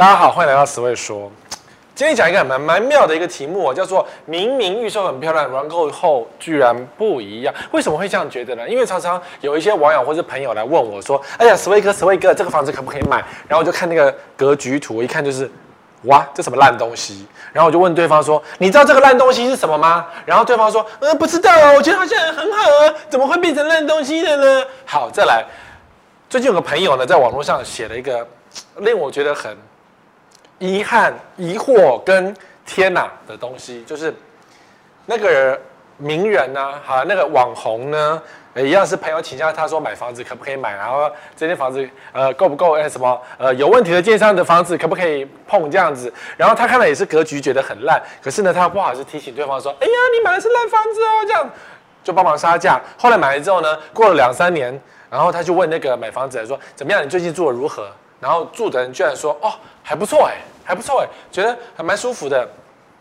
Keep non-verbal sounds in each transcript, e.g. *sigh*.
大家好，欢迎来到十位说。今天讲一个蛮蛮妙的一个题目，叫做“明明预售很漂亮，完购后居然不一样”。为什么会这样觉得呢？因为常常有一些网友或者朋友来问我说：“哎呀，十位哥，十位哥，这个房子可不可以买？”然后我就看那个格局图，一看就是，哇，这什么烂东西？然后我就问对方说：“你知道这个烂东西是什么吗？”然后对方说：“嗯，不知道啊，我觉得好像很好啊，怎么会变成烂东西的呢？”好，再来，最近有个朋友呢，在网络上写了一个令我觉得很。遗憾、疑惑跟天哪的东西，就是那个名人呢，好，那个网红呢，一样是朋友请教他说买房子可不可以买，然后这间房子呃够不够？哎，什么呃有问题的建商的房子可不可以碰这样子？然后他看了也是格局觉得很烂，可是呢他不好意思提醒对方说，哎呀你买的是烂房子哦，这样就帮忙杀价。后来买了之后呢，过了两三年，然后他就问那个买房子的说，怎么样？你最近住的如何？然后住的人居然说，哦还不错哎。还不错哎，觉得还蛮舒服的，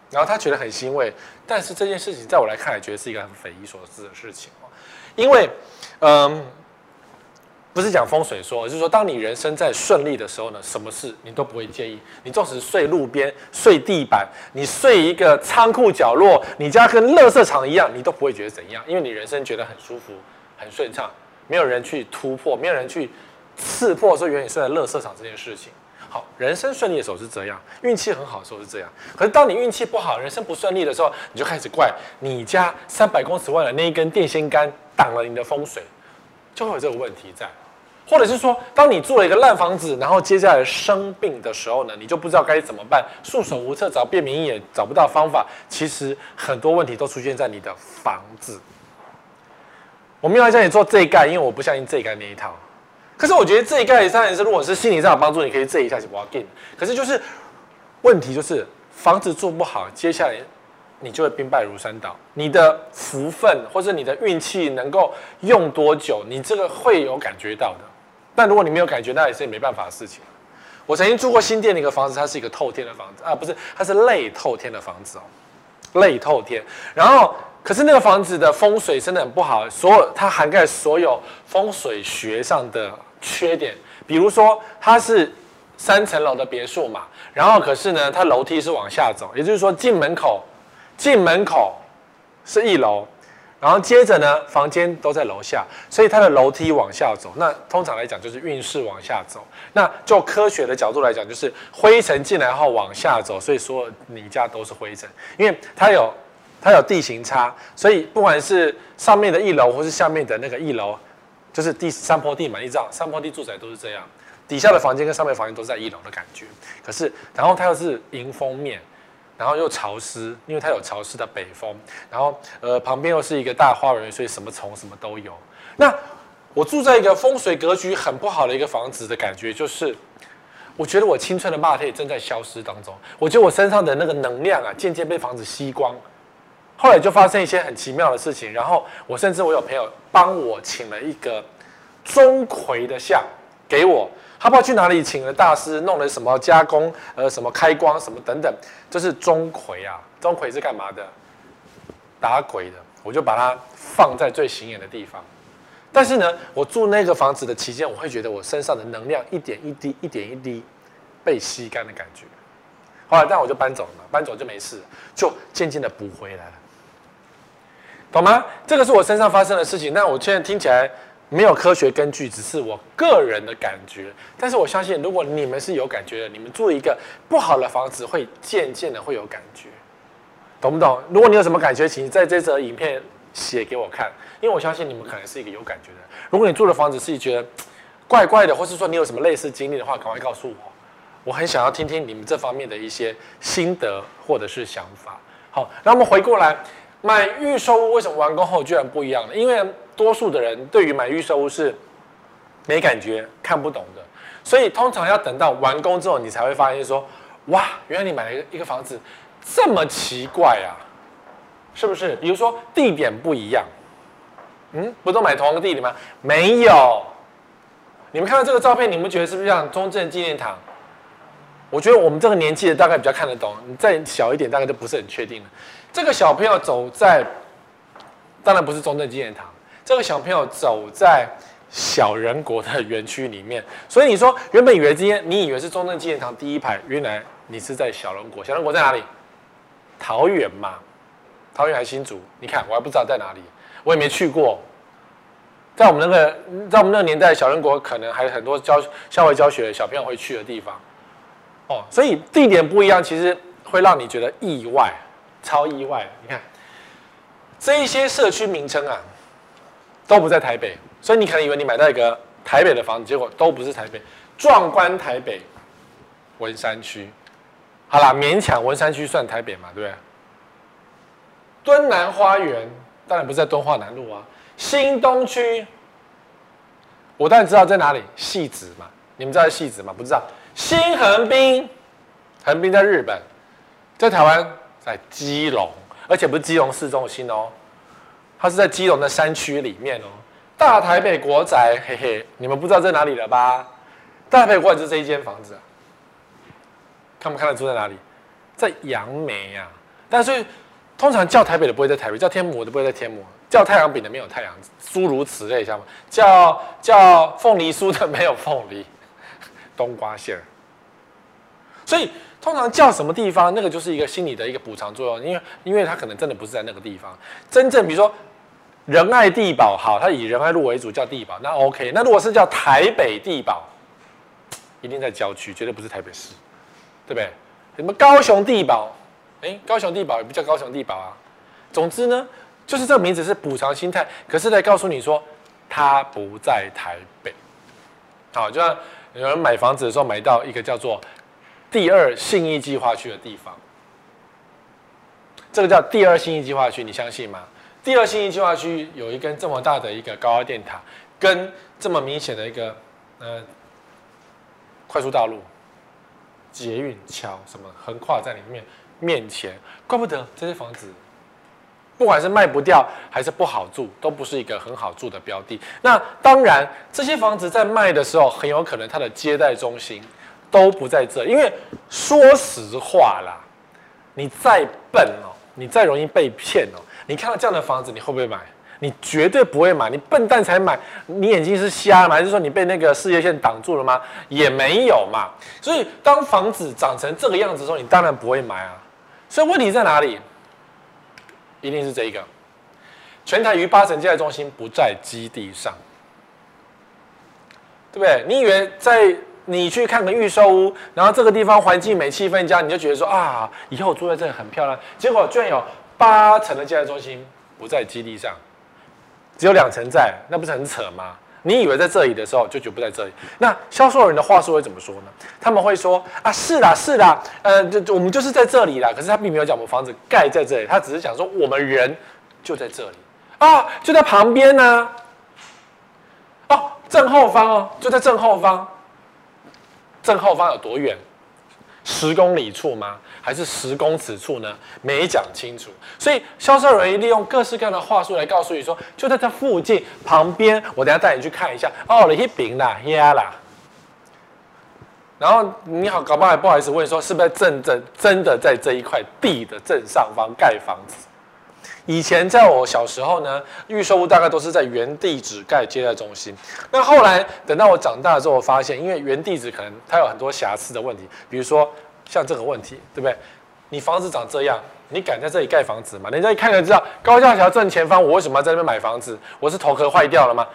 然后他觉得很欣慰。但是这件事情在我来看来，觉得是一个很匪夷所思的事情。因为，嗯，不是讲风水说，就是说，当你人生在顺利的时候呢，什么事你都不会介意。你纵使睡路边、睡地板，你睡一个仓库角落，你家跟垃圾场一样，你都不会觉得怎样，因为你人生觉得很舒服、很顺畅，没有人去突破，没有人去刺破说原来你睡在垃圾场这件事情。好，人生顺利的时候是这样，运气很好的时候是这样。可是当你运气不好，人生不顺利的时候，你就开始怪你家三百公尺外的那一根电线杆挡了你的风水，就会有这个问题在。或者是说，当你住了一个烂房子，然后接下来生病的时候呢，你就不知道该怎么办，束手无策，找便民也找不到方法。其实很多问题都出现在你的房子。我没有要叫你做这一盖，因为我不相信这一盖那一套。可是我觉得这一概当然是，如果是心理上有帮助，你可以这一下就 walk in。可是就是问题就是房子做不好，接下来你就会兵败如山倒。你的福分或者你的运气能够用多久，你这个会有感觉到的。但如果你没有感觉，那也是没办法的事情。我曾经住过新店的一个房子，它是一个透天的房子啊，不是，它是类透天的房子哦，类透天。然后。可是那个房子的风水真的很不好，所有它涵盖所有风水学上的缺点，比如说它是三层楼的别墅嘛，然后可是呢，它楼梯是往下走，也就是说进门口，进门口是一楼，然后接着呢，房间都在楼下，所以它的楼梯往下走，那通常来讲就是运势往下走。那就科学的角度来讲，就是灰尘进来后往下走，所以说你家都是灰尘，因为它有。它有地形差，所以不管是上面的一楼，或是下面的那个一楼，就是地三坡地嘛，你知道山坡地住宅都是这样，底下的房间跟上面房间都是在一楼的感觉。可是，然后它又是迎风面，然后又潮湿，因为它有潮湿的北风，然后呃旁边又是一个大花园，所以什么虫什么都有。那我住在一个风水格局很不好的一个房子的感觉，就是我觉得我青春的肉体正在消失当中，我觉得我身上的那个能量啊，渐渐被房子吸光。后来就发生一些很奇妙的事情，然后我甚至我有朋友帮我请了一个钟馗的像给我，他不知道去哪里请了大师，弄了什么加工，呃，什么开光什么等等，这是钟馗啊，钟馗是干嘛的？打鬼的，我就把它放在最显眼的地方。但是呢，我住那个房子的期间，我会觉得我身上的能量一点一滴，一点一滴被吸干的感觉。后来，但我就搬走了嘛，搬走就没事，就渐渐的补回来了。懂吗？这个是我身上发生的事情。那我现在听起来没有科学根据，只是我个人的感觉。但是我相信，如果你们是有感觉的，你们住一个不好的房子，会渐渐的会有感觉，懂不懂？如果你有什么感觉，请在这则影片写给我看，因为我相信你们可能是一个有感觉的。如果你住的房子是觉得怪怪的，或是说你有什么类似经历的话，赶快告诉我，我很想要听听你们这方面的一些心得或者是想法。好，那我们回过来。买预售屋为什么完工后居然不一样呢？因为多数的人对于买预售屋是没感觉、看不懂的，所以通常要等到完工之后，你才会发现说：哇，原来你买了一个一个房子这么奇怪啊，是不是？比如说地点不一样，嗯，不都买同一个地点吗？没有，你们看到这个照片，你们觉得是不是像中正纪念堂？我觉得我们这个年纪的大概比较看得懂，你再小一点大概就不是很确定了。这个小朋友走在，当然不是中正纪念堂。这个小朋友走在小人国的园区里面。所以你说原本以为今天你以为是中正纪念堂第一排，原来你是在小人国。小人国在哪里？桃园嘛，桃园还新竹？你看我还不知道在哪里，我也没去过。在我们那个，在我们那个年代，小人国可能还有很多教校外教学的小朋友会去的地方。哦，所以地点不一样，其实会让你觉得意外，超意外。你看这一些社区名称啊，都不在台北，所以你可能以为你买到一个台北的房子，结果都不是台北。壮观台北，文山区。好啦，勉强文山区算台北嘛，对不对？敦南花园当然不是在敦化南路啊。新东区，我当然知道在哪里，汐止嘛。你们知道在汐止吗？不知道。新横滨，横滨在日本，在台湾在基隆，而且不是基隆市中心哦，它是在基隆的山区里面哦。大台北国宅，嘿嘿，你们不知道在哪里了吧？大台北国宅就是这一间房子啊。看不看得出在哪里？在杨梅呀、啊。但是通常叫台北的不会在台北，叫天母的不会在天母，叫太阳饼的没有太阳，诸如此类，像吗？叫叫凤梨酥的没有凤梨，*laughs* 冬瓜馅儿。所以通常叫什么地方，那个就是一个心理的一个补偿作用，因为因为它可能真的不是在那个地方。真正比如说仁爱地堡，好，它以仁爱路为主叫地堡，那 OK。那如果是叫台北地堡，一定在郊区，绝对不是台北市。对不对？什么高雄地堡？哎，高雄地堡也不叫高雄地堡啊。总之呢，就是这个名字是补偿心态，可是来告诉你说，它不在台北。好，就像有人买房子的时候买到一个叫做第二信义计划区的地方，这个叫第二信义计划区，你相信吗？第二信义计划区有一根这么大的一个高压电塔，跟这么明显的一个呃快速道路。捷运桥什么横跨在里面面前，怪不得这些房子，不管是卖不掉还是不好住，都不是一个很好住的标的。那当然，这些房子在卖的时候，很有可能它的接待中心都不在这，因为说实话啦，你再笨哦，你再容易被骗哦，你看到这样的房子，你会不会买？你绝对不会买，你笨蛋才买。你眼睛是瞎吗？还是说你被那个事业线挡住了吗？也没有嘛。所以当房子长成这个样子的时候，你当然不会买啊。所以问题在哪里？一定是这一个，全台逾八成接待中心不在基地上，对不对？你以为在你去看个预售屋，然后这个地方环境美、气氛佳，你就觉得说啊，以后住在这里很漂亮。结果居然有八成的接待中心不在基地上。只有两层在，那不是很扯吗？你以为在这里的时候，就绝不在这里。那销售人的话术会怎么说呢？他们会说啊，是啦，是啦，呃，就我们就是在这里啦。可是他并没有讲我们房子盖在这里，他只是讲说我们人就在这里啊，就在旁边呢。哦，正后方哦，就在正后方。正后方有多远？十公里处吗？还是十公尺处呢？没讲清楚，所以销售人员利用各式各样的话术来告诉你说，就在这附近旁边，我等下带你去看一下。哦，你去饼啦，呀啦。然后你好，搞不好不好意思问说，是不是正正真的在这一块地的正上方盖房子？以前在我小时候呢，预售屋大概都是在原地址盖接待中心。那后来等到我长大之后，我发现因为原地址可能它有很多瑕疵的问题，比如说。像这个问题，对不对？你房子长这样，你敢在这里盖房子吗？人家一看就知道高架桥正前方，我为什么要在那边买房子？我是头壳坏掉了吗？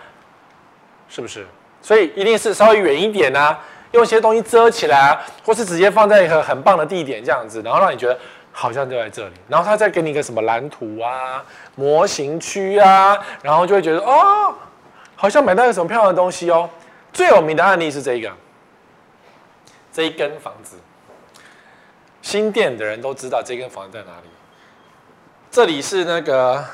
是不是？所以一定是稍微远一点啊，用一些东西遮起来啊，或是直接放在一个很棒的地点这样子，然后让你觉得好像就在这里，然后他再给你一个什么蓝图啊、模型区啊，然后就会觉得哦，好像买到一个什么漂亮的东西哦。最有名的案例是这个，这一根房子。新店的人都知道这根房子在哪里。这里是那个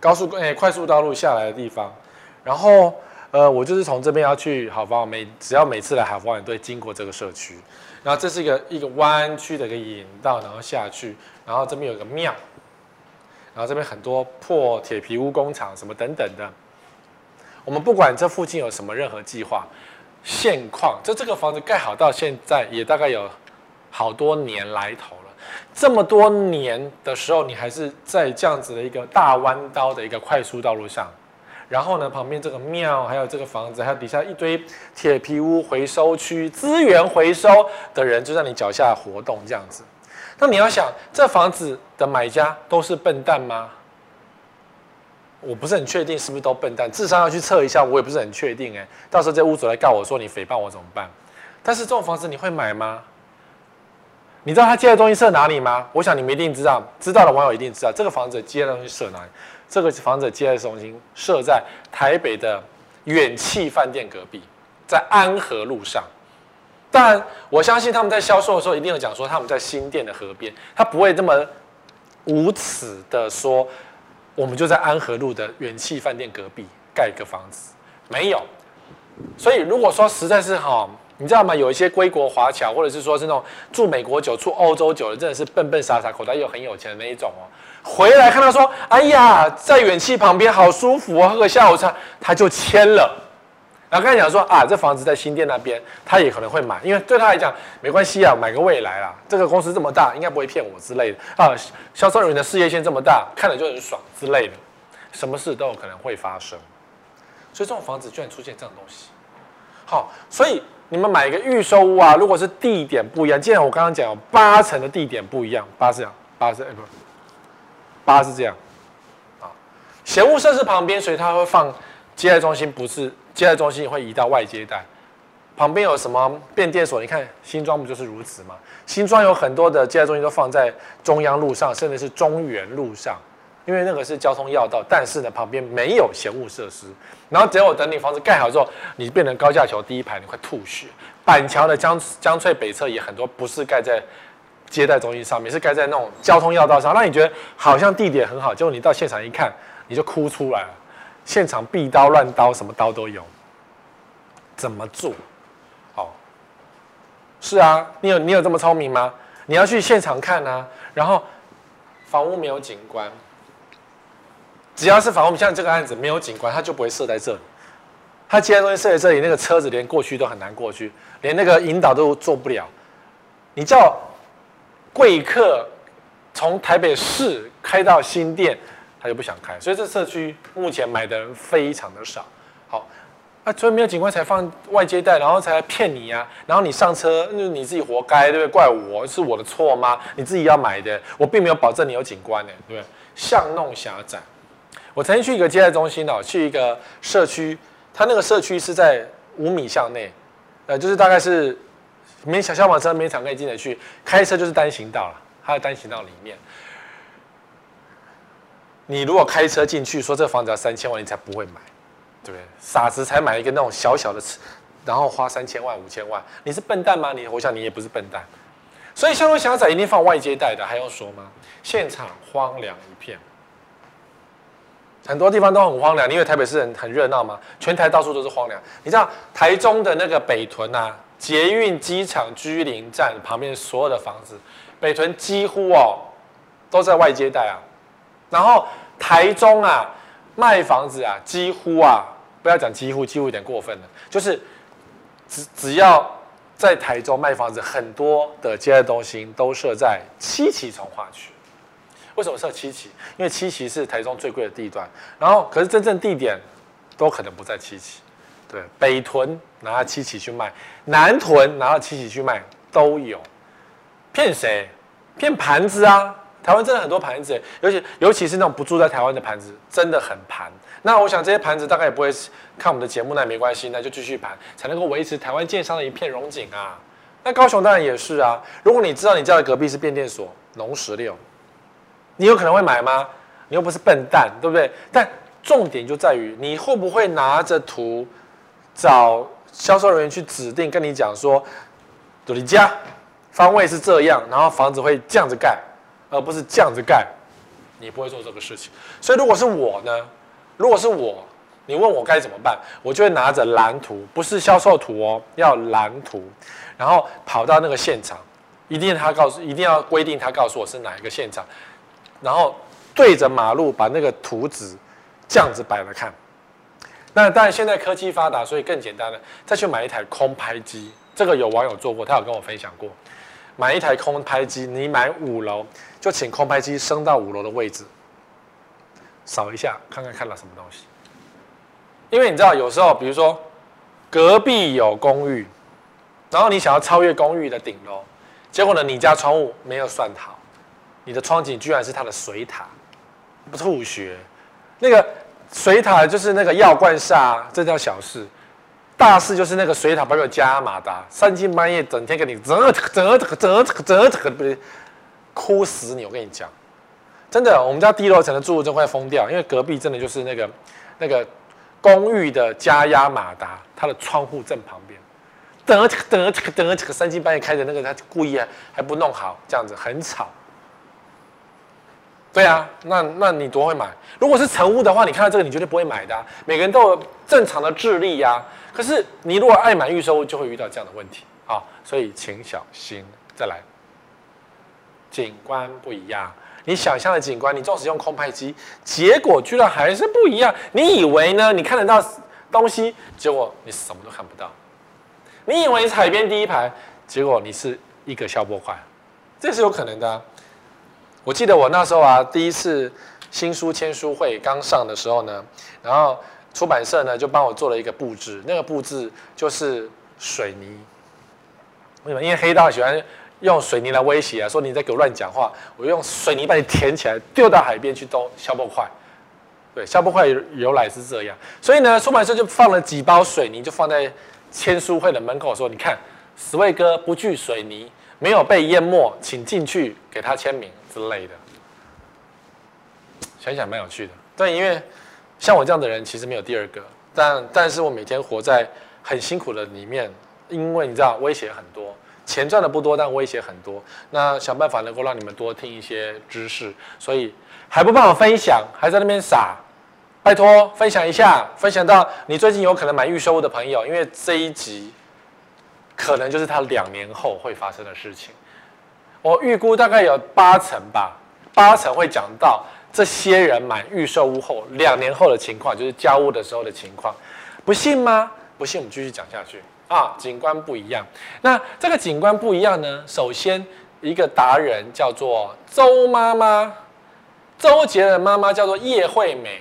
高速诶快速道路下来的地方。然后呃，我就是从这边要去好房，每只要每次来好房，都会经过这个社区。然后这是一个一个弯曲的一个引道，然后下去。然后这边有个庙。然后这边很多破铁皮屋工厂什么等等的。我们不管这附近有什么任何计划，现况就这个房子盖好到现在也大概有。好多年来头了，这么多年的时候，你还是在这样子的一个大弯刀的一个快速道路上，然后呢，旁边这个庙，还有这个房子，还有底下一堆铁皮屋回收区，资源回收的人就在你脚下活动这样子。那你要想，这房子的买家都是笨蛋吗？我不是很确定是不是都笨蛋，智商要去测一下，我也不是很确定哎。到时候这屋主来告我说你诽谤我怎么办？但是这种房子你会买吗？你知道他接的东西设哪里吗？我想你们一定知道，知道的网友一定知道，这个房子接的东西设哪里？这个房子接待中心设在台北的远气饭店隔壁，在安和路上。当然，我相信他们在销售的时候一定有讲说他们在新店的河边，他不会这么无耻的说。我们就在安和路的远气饭店隔壁盖一个房子，没有。所以如果说实在是哈，你知道吗？有一些归国华侨，或者是说是那种住美国久、住欧洲久的，真的是笨笨傻傻，口袋又很有钱的那一种哦。回来看到说，哎呀，在远气旁边好舒服啊，喝个下午茶，他就签了。然后跟他讲说啊，这房子在新店那边，他也可能会买，因为对他来讲没关系啊，买个未来啦。这个公司这么大，应该不会骗我之类的啊。销售人员的事业线这么大，看了就很爽之类的，什么事都有可能会发生。所以这种房子居然出现这种东西，好，所以你们买一个预售屋啊，如果是地点不一样，既然我刚刚讲有八成的地点不一样，八是这样，八是哎不，八是这样，啊，嫌恶设施旁边，所以它会放接待中心，不是。接待中心会移到外接待，旁边有什么变电所？你看新庄不就是如此吗？新庄有很多的接待中心都放在中央路上，甚至是中原路上，因为那个是交通要道。但是呢，旁边没有闲物设施。然后只有等你房子盖好之后，你变成高架桥第一排，你快吐血。板桥的江江翠北侧也很多，不是盖在接待中心上面，是盖在那种交通要道上。那你觉得好像地点很好，结果你到现场一看，你就哭出来了。现场壁刀乱刀，什么刀都有，怎么做？哦，是啊，你有你有这么聪明吗？你要去现场看啊。然后房屋没有景观，只要是房屋，像这个案子没有景观，它就不会设在这里。它接待中心设在这里，那个车子连过去都很难过去，连那个引导都做不了。你叫贵客从台北市开到新店。他就不想开，所以这社区目前买的人非常的少。好，啊，所以没有景观才放外接待，然后才来骗你呀、然后你上车，那你自己活该，对不对？怪我是我的错吗？你自己要买的，我并没有保证你有景观的，对不对？巷弄狭窄。我曾经去一个接待中心哦，去一个社区，他那个社区是在五米巷内，呃，就是大概是没小消防车没场可以进得去，开车就是单行道了，它在单行道里面。你如果开车进去说这房子要三千万，你才不会买，对不对？傻子才买一个那种小小的车，然后花三千万五千万，你是笨蛋吗？你我想你也不是笨蛋。所以巷弄狭窄一定放外接待的，还用说吗？现场荒凉一片，很多地方都很荒凉，因为台北市很很热闹嘛，全台到处都是荒凉。你知道台中的那个北屯啊，捷运机场居林站旁边所有的房子，北屯几乎哦都在外接待啊。然后台中啊，卖房子啊，几乎啊，不要讲几乎，几乎有点过分了，就是只只要在台中卖房子，很多的接待中心都设在七期重划区。为什么设七期？因为七期是台中最贵的地段。然后可是真正地点都可能不在七期，对，北屯拿到七期去卖，南屯拿到七期去卖都有，骗谁？骗盘子啊！台湾真的很多盘子，尤其尤其是那种不住在台湾的盘子，真的很盘。那我想这些盘子大概也不会看我们的节目，那也没关系，那就继续盘，才能够维持台湾建商的一片荣景啊。那高雄当然也是啊。如果你知道你家的隔壁是变电所、农十六，你有可能会买吗？你又不是笨蛋，对不对？但重点就在于你会不会拿着图找销售人员去指定，跟你讲说，你家方位是这样，然后房子会这样子盖。而不是这样子盖，你不会做这个事情。所以如果是我呢？如果是我，你问我该怎么办，我就会拿着蓝图，不是销售图哦，要蓝图，然后跑到那个现场，一定他告诉，一定要规定他告诉我是哪一个现场，然后对着马路把那个图纸这样子摆来看。那当然现在科技发达，所以更简单了，再去买一台空拍机。这个有网友做过，他有跟我分享过。买一台空拍机，你买五楼就请空拍机升到五楼的位置，扫一下看看看到什么东西，因为你知道，有时候比如说隔壁有公寓，然后你想要超越公寓的顶楼，结果呢，你家窗户没有算好，你的窗景居然是它的水塔，不吐血。那个水塔就是那个药罐煞，这叫小事。大事就是那个水塔，包括加马达，三更半夜整天给你整整整整整整不是哭死你！我跟你讲，真的，我们家低楼层的住户真快疯掉，因为隔壁真的就是那个那个公寓的加压马达，它的窗户正旁边，等等等等三更半夜开的那个，他故意还还不弄好，这样子很吵。对啊，那那你多会买？如果是成屋的话，你看到这个，你绝对不会买的。每个人都有正常的智力呀。可是你如果爱买预售屋，就会遇到这样的问题啊。所以请小心。再来，景观不一样，你想象的景观，你纵使用空拍机，结果居然还是不一样。你以为呢？你看得到东西，结果你什么都看不到。你以为是海边第一排，结果你是一个消波块，这是有可能的。我记得我那时候啊，第一次新书签书会刚上的时候呢，然后出版社呢就帮我做了一个布置，那个布置就是水泥。为什么？因为黑道喜欢用水泥来威胁啊，说你在给我乱讲话，我用水泥把你填起来，丢到海边去都消波块。对，消波块由来是这样，所以呢，出版社就放了几包水泥，就放在签书会的门口，说：“你看，死卫哥不惧水泥，没有被淹没，请进去给他签名。”之类的，想想蛮有趣的。对，因为像我这样的人，其实没有第二个。但但是我每天活在很辛苦的里面，因为你知道威胁很多，钱赚的不多，但威胁很多。那想办法能够让你们多听一些知识，所以还不帮我分享，还在那边傻，拜托分享一下，分享到你最近有可能买预售屋的朋友，因为这一集可能就是他两年后会发生的事情。我预估大概有八成吧，八成会讲到这些人买预售屋后两年后的情况，就是交屋的时候的情况。不信吗？不信，我们继续讲下去啊。景观不一样，那这个景观不一样呢？首先，一个达人叫做周妈妈，周杰伦妈妈叫做叶惠美。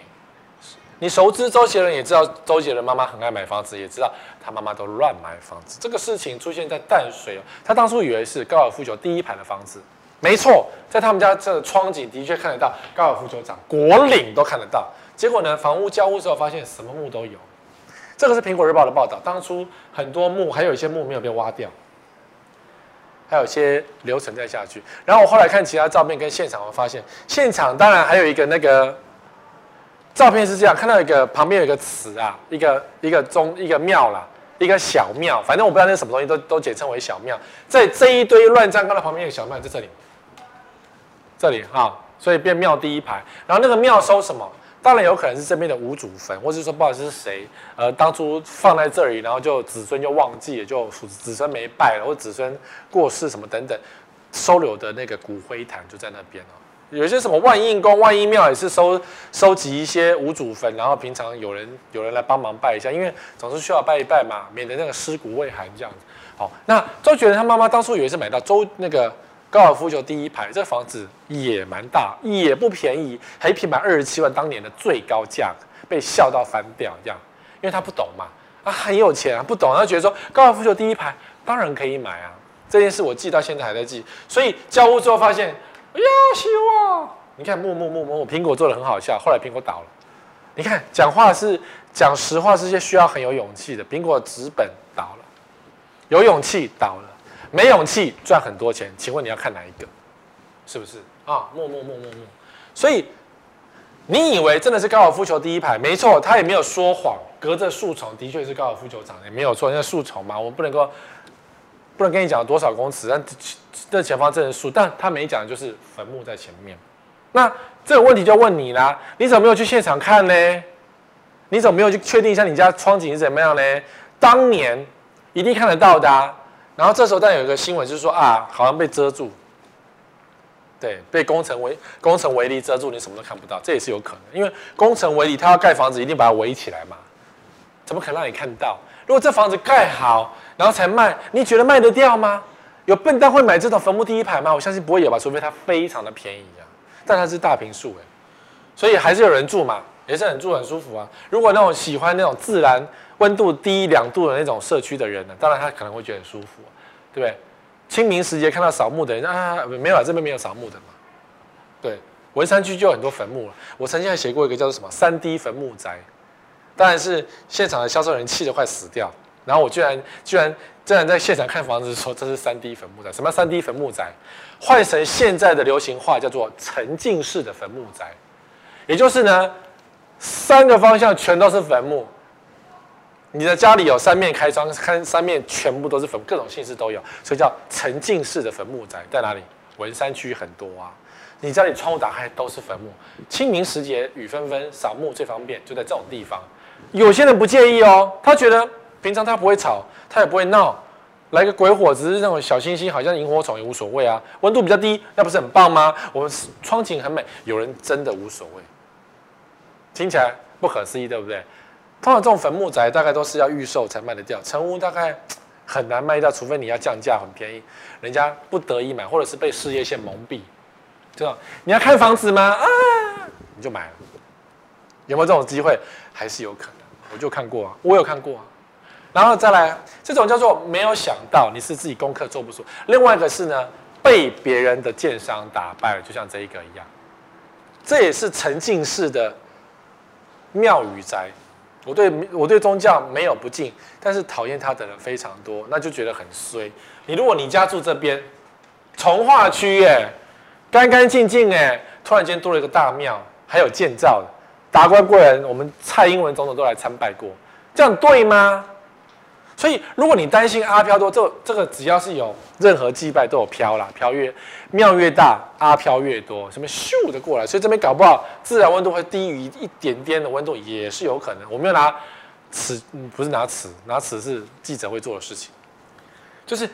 你熟知周杰伦，也知道周杰伦妈妈很爱买房子，也知道他妈妈都乱买房子。这个事情出现在淡水，他当初以为是高尔夫球第一排的房子，没错，在他们家这窗景的确看得到高尔夫球场，果岭都看得到。结果呢，房屋交屋之后发现什么木都有。这个是苹果日报的报道，当初很多木，还有一些木没有被挖掉，还有一些流程在下去。然后我后来看其他照片跟现场，我发现现场当然还有一个那个。照片是这样，看到一个旁边有一个祠啊，一个一个宗一个庙啦，一个小庙，反正我不知道那什么东西，都都简称为小庙。在这一堆乱葬岗的旁边有个小庙，在这里，这里啊，所以变庙第一排。然后那个庙收什么？当然有可能是这边的五祖坟，或者说不知道是谁，呃，当初放在这里，然后就子孙就忘记了，就子孙没拜了，或子孙过世什么等等，收留的那个骨灰坛就在那边哦。有些什么万应宫、万应庙也是收收集一些无主坟，然后平常有人有人来帮忙拜一下，因为总是需要拜一拜嘛，免得那个尸骨未寒这样子。好，那周杰伦他妈妈当初以为是买到周那个高尔夫球第一排，这房子也蛮大，也不便宜，还一坪买二十七万，当年的最高价，被笑到翻掉这样，因为他不懂嘛，啊很有钱啊，不懂，他觉得说高尔夫球第一排当然可以买啊，这件事我记到现在还在记，所以交屋之后发现。哎呀，希望！你看木木木木，苹果做的很好笑，后来苹果倒了。你看讲话是讲实话，是些需要很有勇气的。苹果纸本倒了，有勇气倒了，没勇气赚很多钱。请问你要看哪一个？是不是啊？木木木木木。所以你以为真的是高尔夫球第一排？没错，他也没有说谎。隔着树丛的确是高尔夫球场，也没有错。因为树丛嘛，我们不能够。不能跟你讲多少公尺，但这前方这是树，但他没讲就是坟墓在前面。那这个问题就问你啦，你怎么没有去现场看呢？你怎么没有去确定一下你家窗景是怎么样呢？当年一定看得到的。然后这时候但有一个新闻就是说啊，好像被遮住，对，被工程围工程围篱遮住，你什么都看不到，这也是有可能，因为工程围篱他要盖房子，一定把它围起来嘛，怎么可能让你看到？如果这房子盖好，然后才卖，你觉得卖得掉吗？有笨蛋会买这种坟墓第一排吗？我相信不会有吧，除非它非常的便宜啊。但它是大坪数哎，所以还是有人住嘛，也是很住很舒服啊。如果那种喜欢那种自然温度低两度的那种社区的人呢，当然他可能会觉得很舒服，对不对？清明时节看到扫墓的人啊，没有啊，这边没有扫墓的嘛。对，文山区就有很多坟墓了。我曾经还写过一个叫做什么三 D 坟墓宅，当然是现场的销售人气得快死掉。然后我居然居然居然在现场看房子说这是三 D 坟墓宅，什么三 D 坟墓宅？换成现在的流行话叫做沉浸式的坟墓宅，也就是呢，三个方向全都是坟墓。你的家里有三面开窗，看三面全部都是坟，各种姓氏都有，所以叫沉浸式的坟墓宅。在哪里？文山区很多啊。你家里窗户打开都是坟墓。清明时节雨纷纷，扫墓最方便，就在这种地方。有些人不介意哦，他觉得平常他不会吵，他也不会闹，来个鬼火，只是那种小星星，好像萤火虫也无所谓啊。温度比较低，那不是很棒吗？我们窗景很美，有人真的无所谓。听起来不可思议，对不对？通常这种坟墓宅大概都是要预售才卖得掉，成屋大概很难卖掉，除非你要降价很便宜，人家不得已买，或者是被事业线蒙蔽，对吧？你要看房子吗？啊，你就买了，有没有这种机会？还是有可能，我就看过啊，我有看过啊。然后再来，这种叫做没有想到，你是自己功课做不出。另外一个是呢，被别人的建商打败了，就像这一个一样，这也是沉浸式的庙宇宅。我对我对宗教没有不敬，但是讨厌他的人非常多，那就觉得很衰。你如果你家住这边，从化区哎，干干净净哎，突然间多了一个大庙，还有建造的达官贵人，我们蔡英文总统都来参拜过，这样对吗？所以，如果你担心阿飘多，这这个只要是有任何祭拜都有飘啦，飘越庙越大，阿飘越多，什么咻的过来，所以这边搞不好自然温度会低于一点点的温度也是有可能。我没有拿尺，不是拿尺，拿尺是记者会做的事情，就是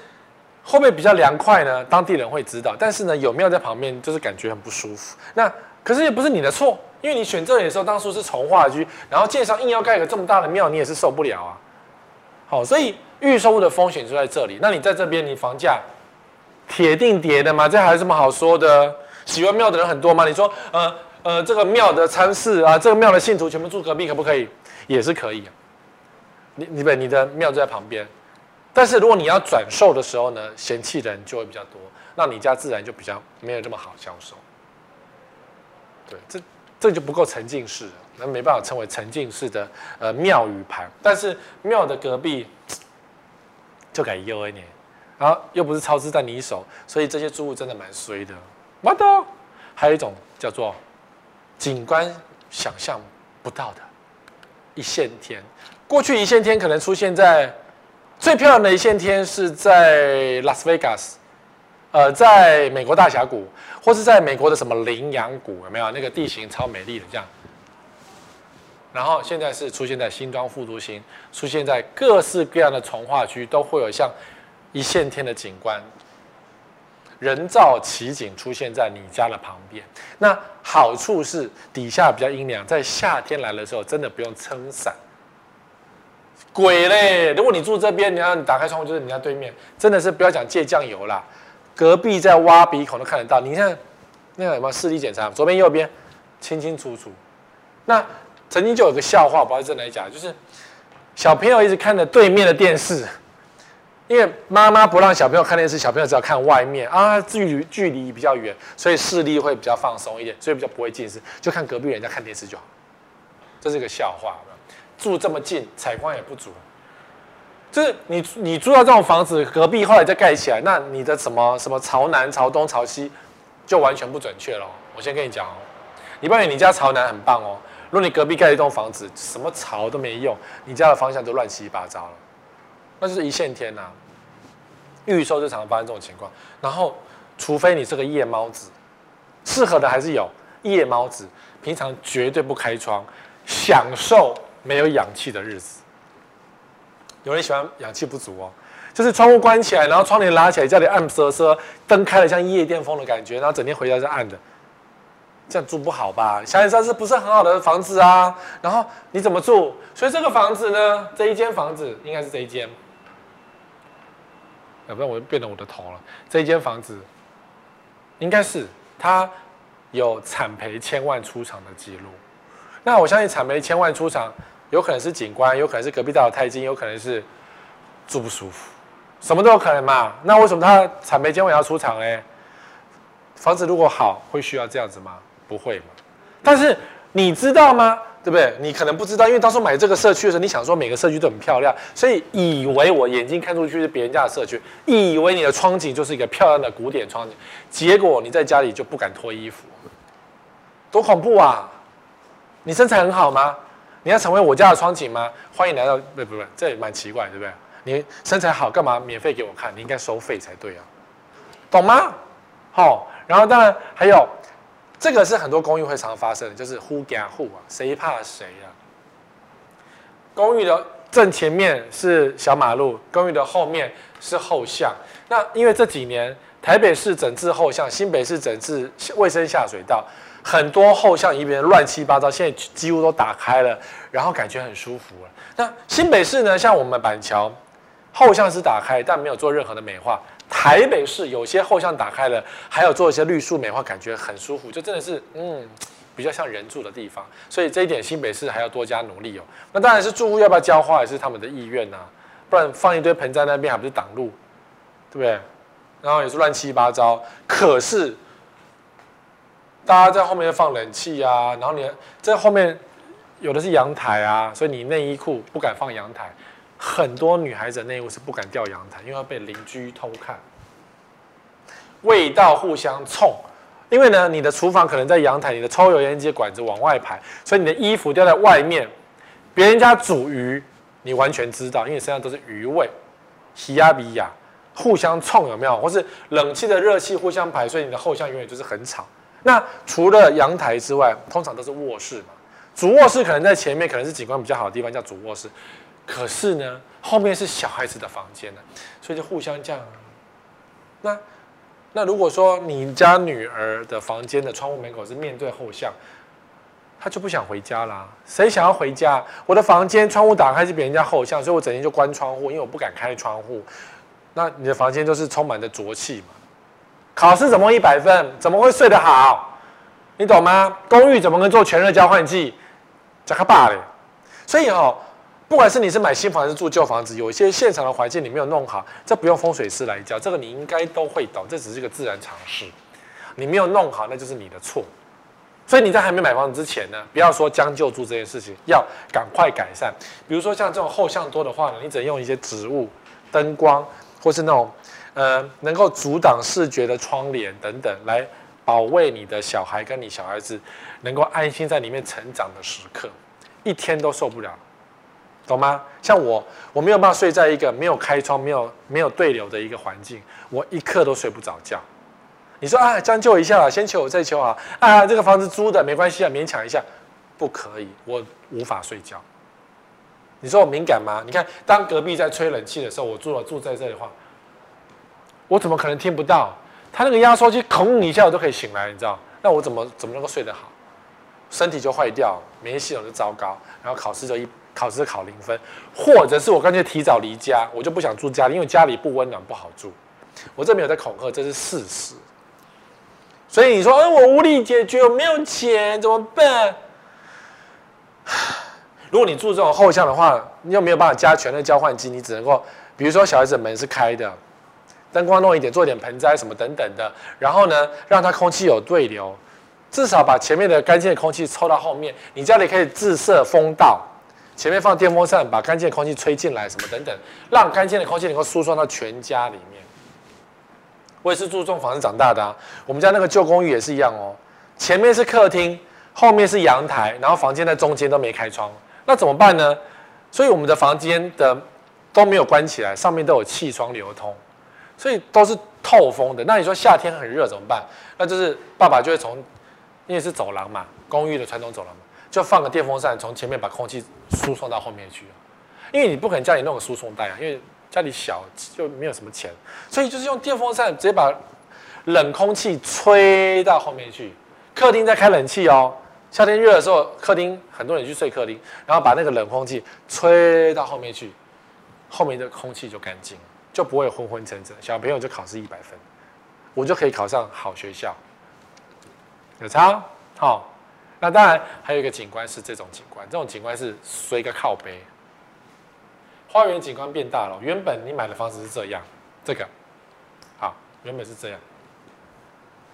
后面比较凉快呢，当地人会知道，但是呢有庙在旁边，就是感觉很不舒服。那可是也不是你的错，因为你选这里的时候当初是从化区，然后建商硬要盖个这么大的庙，你也是受不了啊。好，所以预售物的风险就在这里。那你在这边，你房价铁定跌的吗？这还有什么好说的？喜欢庙的人很多吗？你说，呃呃，这个庙的参事啊，这个庙的信徒全部住隔壁，可不可以？也是可以啊。你你不，你的庙就在旁边。但是如果你要转售的时候呢，嫌弃人就会比较多，那你家自然就比较没有这么好销售。对，这这就不够沉浸式。那没办法称为沉浸式的呃庙宇盘，但是庙的隔壁就改优一点，然后又不是超支在你手，所以这些住户真的蛮衰的。哇都，还有一种叫做景观想象不到的一线天。过去一线天可能出现在最漂亮的一线天是在拉斯维加斯，呃，在美国大峡谷，或是在美国的什么羚羊谷，有没有？那个地形超美丽的这样。然后现在是出现在新庄副都心，出现在各式各样的重划区，都会有像一线天的景观，人造奇景出现在你家的旁边。那好处是底下比较阴凉，在夏天来的时候真的不用撑伞。鬼嘞！如果你住这边，你要你打开窗户就是你家对面，真的是不要讲借酱油啦，隔壁在挖鼻孔都看得到。你看那个有没有视力检查？左边右边清清楚楚。那曾经就有个笑话，不知道真的假，就是小朋友一直看着对面的电视，因为妈妈不让小朋友看电视，小朋友只要看外面啊，距离距离比较远，所以视力会比较放松一点，所以比较不会近视，就看隔壁人家看电视就好。这是一个笑话，住这么近，采光也不足。就是你你住到这种房子，隔壁后来再盖起来，那你的什么什么朝南、朝东、朝西，就完全不准确了。我先跟你讲哦，你发现你家朝南很棒哦。如果你隔壁盖一栋房子，什么朝都没用，你家的方向都乱七八糟了，那就是一线天呐、啊。预售就常常发生这种情况。然后，除非你是个夜猫子，适合的还是有夜猫子，平常绝对不开窗，享受没有氧气的日子。有人喜欢氧气不足哦，就是窗户关起来，然后窗帘拉起来，家里暗瑟瑟，灯开了像夜店风的感觉，然后整天回家是暗的。这样住不好吧？小野山是不是很好的房子啊？然后你怎么住？所以这个房子呢，这一间房子应该是这一间，要不然我就变成我的头了。这一间房子应该是它有惨赔千万出场的记录。那我相信惨赔千万出场，有可能是景观，有可能是隔壁大楼太近，有可能是住不舒服，什么都有可能嘛。那为什么他惨赔千万要出场呢？房子如果好，会需要这样子吗？不会嘛。但是你知道吗？对不对？你可能不知道，因为当初买这个社区的时候，你想说每个社区都很漂亮，所以以为我眼睛看出去是别人家的社区，以为你的窗景就是一个漂亮的古典窗景，结果你在家里就不敢脱衣服，多恐怖啊！你身材很好吗？你要成为我家的窗景吗？欢迎来到，不不不，这也蛮奇怪，对不对？你身材好干嘛免费给我看？你应该收费才对啊，懂吗？好，然后当然还有。这个是很多公寓会常发生的，就是 who 怕 who 啊，谁怕谁啊？公寓的正前面是小马路，公寓的后面是后巷。那因为这几年台北市整治后巷，新北市整治卫生下水道，很多后巷一边乱七八糟，现在几乎都打开了，然后感觉很舒服了。那新北市呢，像我们板桥后巷是打开，但没有做任何的美化。台北市有些后巷打开了，还有做一些绿树美化，感觉很舒服，就真的是嗯，比较像人住的地方。所以这一点新北市还要多加努力哦。那当然是住户要不要浇花也是他们的意愿呐、不然放一堆盆在那边还不是挡路，对不对？然后也是乱七八糟。可是大家在后面放冷气啊，然后你在后面有的是阳台啊，所以你内衣裤不敢放阳台。很多女孩子内裤是不敢吊阳台，因为要被邻居偷看，味道互相冲。因为呢，你的厨房可能在阳台，你的抽油烟机管子往外排，所以你的衣服掉在外面。别人家煮鱼，你完全知道，因为你身上都是鱼味，喜呀比呀，互相冲有没有？或是冷气的热气互相排，所以你的后巷永远就是很吵。那除了阳台之外，通常都是卧室嘛。主卧室可能在前面，可能是景观比较好的地方，叫主卧室。可是呢，后面是小孩子的房间呢，所以就互相这样。那那如果说你家女儿的房间的窗户门口是面对后巷，她就不想回家啦。谁想要回家？我的房间窗户打开是别人家后巷，所以我整天就关窗户，因为我不敢开窗户。那你的房间都是充满着浊气嘛？考试怎么一百分？怎么会睡得好？你懂吗？公寓怎么能做全热交换器？加个爸嘞！所以哦。不管是你是买新房还是住旧房子，有一些现场的环境你没有弄好，这不用风水师来教，这个你应该都会懂，这只是一个自然常识。你没有弄好，那就是你的错。所以你在还没买房子之前呢，不要说将就住这件事情，要赶快改善。比如说像这种后巷多的话呢，你只能用一些植物、灯光，或是那种呃能够阻挡视觉的窗帘等等，来保卫你的小孩跟你小孩子能够安心在里面成长的时刻，一天都受不了。懂吗？像我，我没有办法睡在一个没有开窗、没有没有对流的一个环境，我一刻都睡不着觉。你说啊，将就一下，先求我再求啊，啊，这个房子租的没关系啊，勉强一下，不可以，我无法睡觉。你说我敏感吗？你看，当隔壁在吹冷气的时候，我住了住在这里的话，我怎么可能听不到？他那个压缩机哐一下，我都可以醒来，你知道？那我怎么怎么能够睡得好？身体就坏掉，免疫系统就糟糕，然后考试就一。考试考零分，或者是我干脆提早离家，我就不想住家里，因为家里不温暖不好住。我这没有在恐吓，这是事实。所以你说，哎，我无力解决，我没有钱，怎么办？*sighs* 如果你住这种后巷的话，你又没有办法加全热交换机，你只能够，比如说小孩子门是开的，灯光弄一点，做一点盆栽什么等等的，然后呢，让它空气有对流，至少把前面的干净的空气抽到后面，你家里可以自设风道。前面放电风扇，把干净的空气吹进来，什么等等，让干净的空气能够输送到全家里面。我也是住这种房子长大的啊，我们家那个旧公寓也是一样哦。前面是客厅，后面是阳台，然后房间在中间都没开窗，那怎么办呢？所以我们的房间的都没有关起来，上面都有气窗流通，所以都是透风的。那你说夏天很热怎么办？那就是爸爸就会从，因为是走廊嘛，公寓的传统走廊嘛。就放个电风扇，从前面把空气输送到后面去，因为你不可能家里弄个输送带啊，因为家里小就没有什么钱，所以就是用电风扇直接把冷空气吹到后面去。客厅在开冷气哦，夏天热的时候，客厅很多人去睡客厅，然后把那个冷空气吹到后面去，后面的空气就干净，就不会昏昏沉沉。小朋友就考试一百分，我就可以考上好学校，有差好。那当然还有一个景观是这种景观，这种景观是随个靠背。花园景观变大了，原本你买的房子是这样，这个好，原本是这样。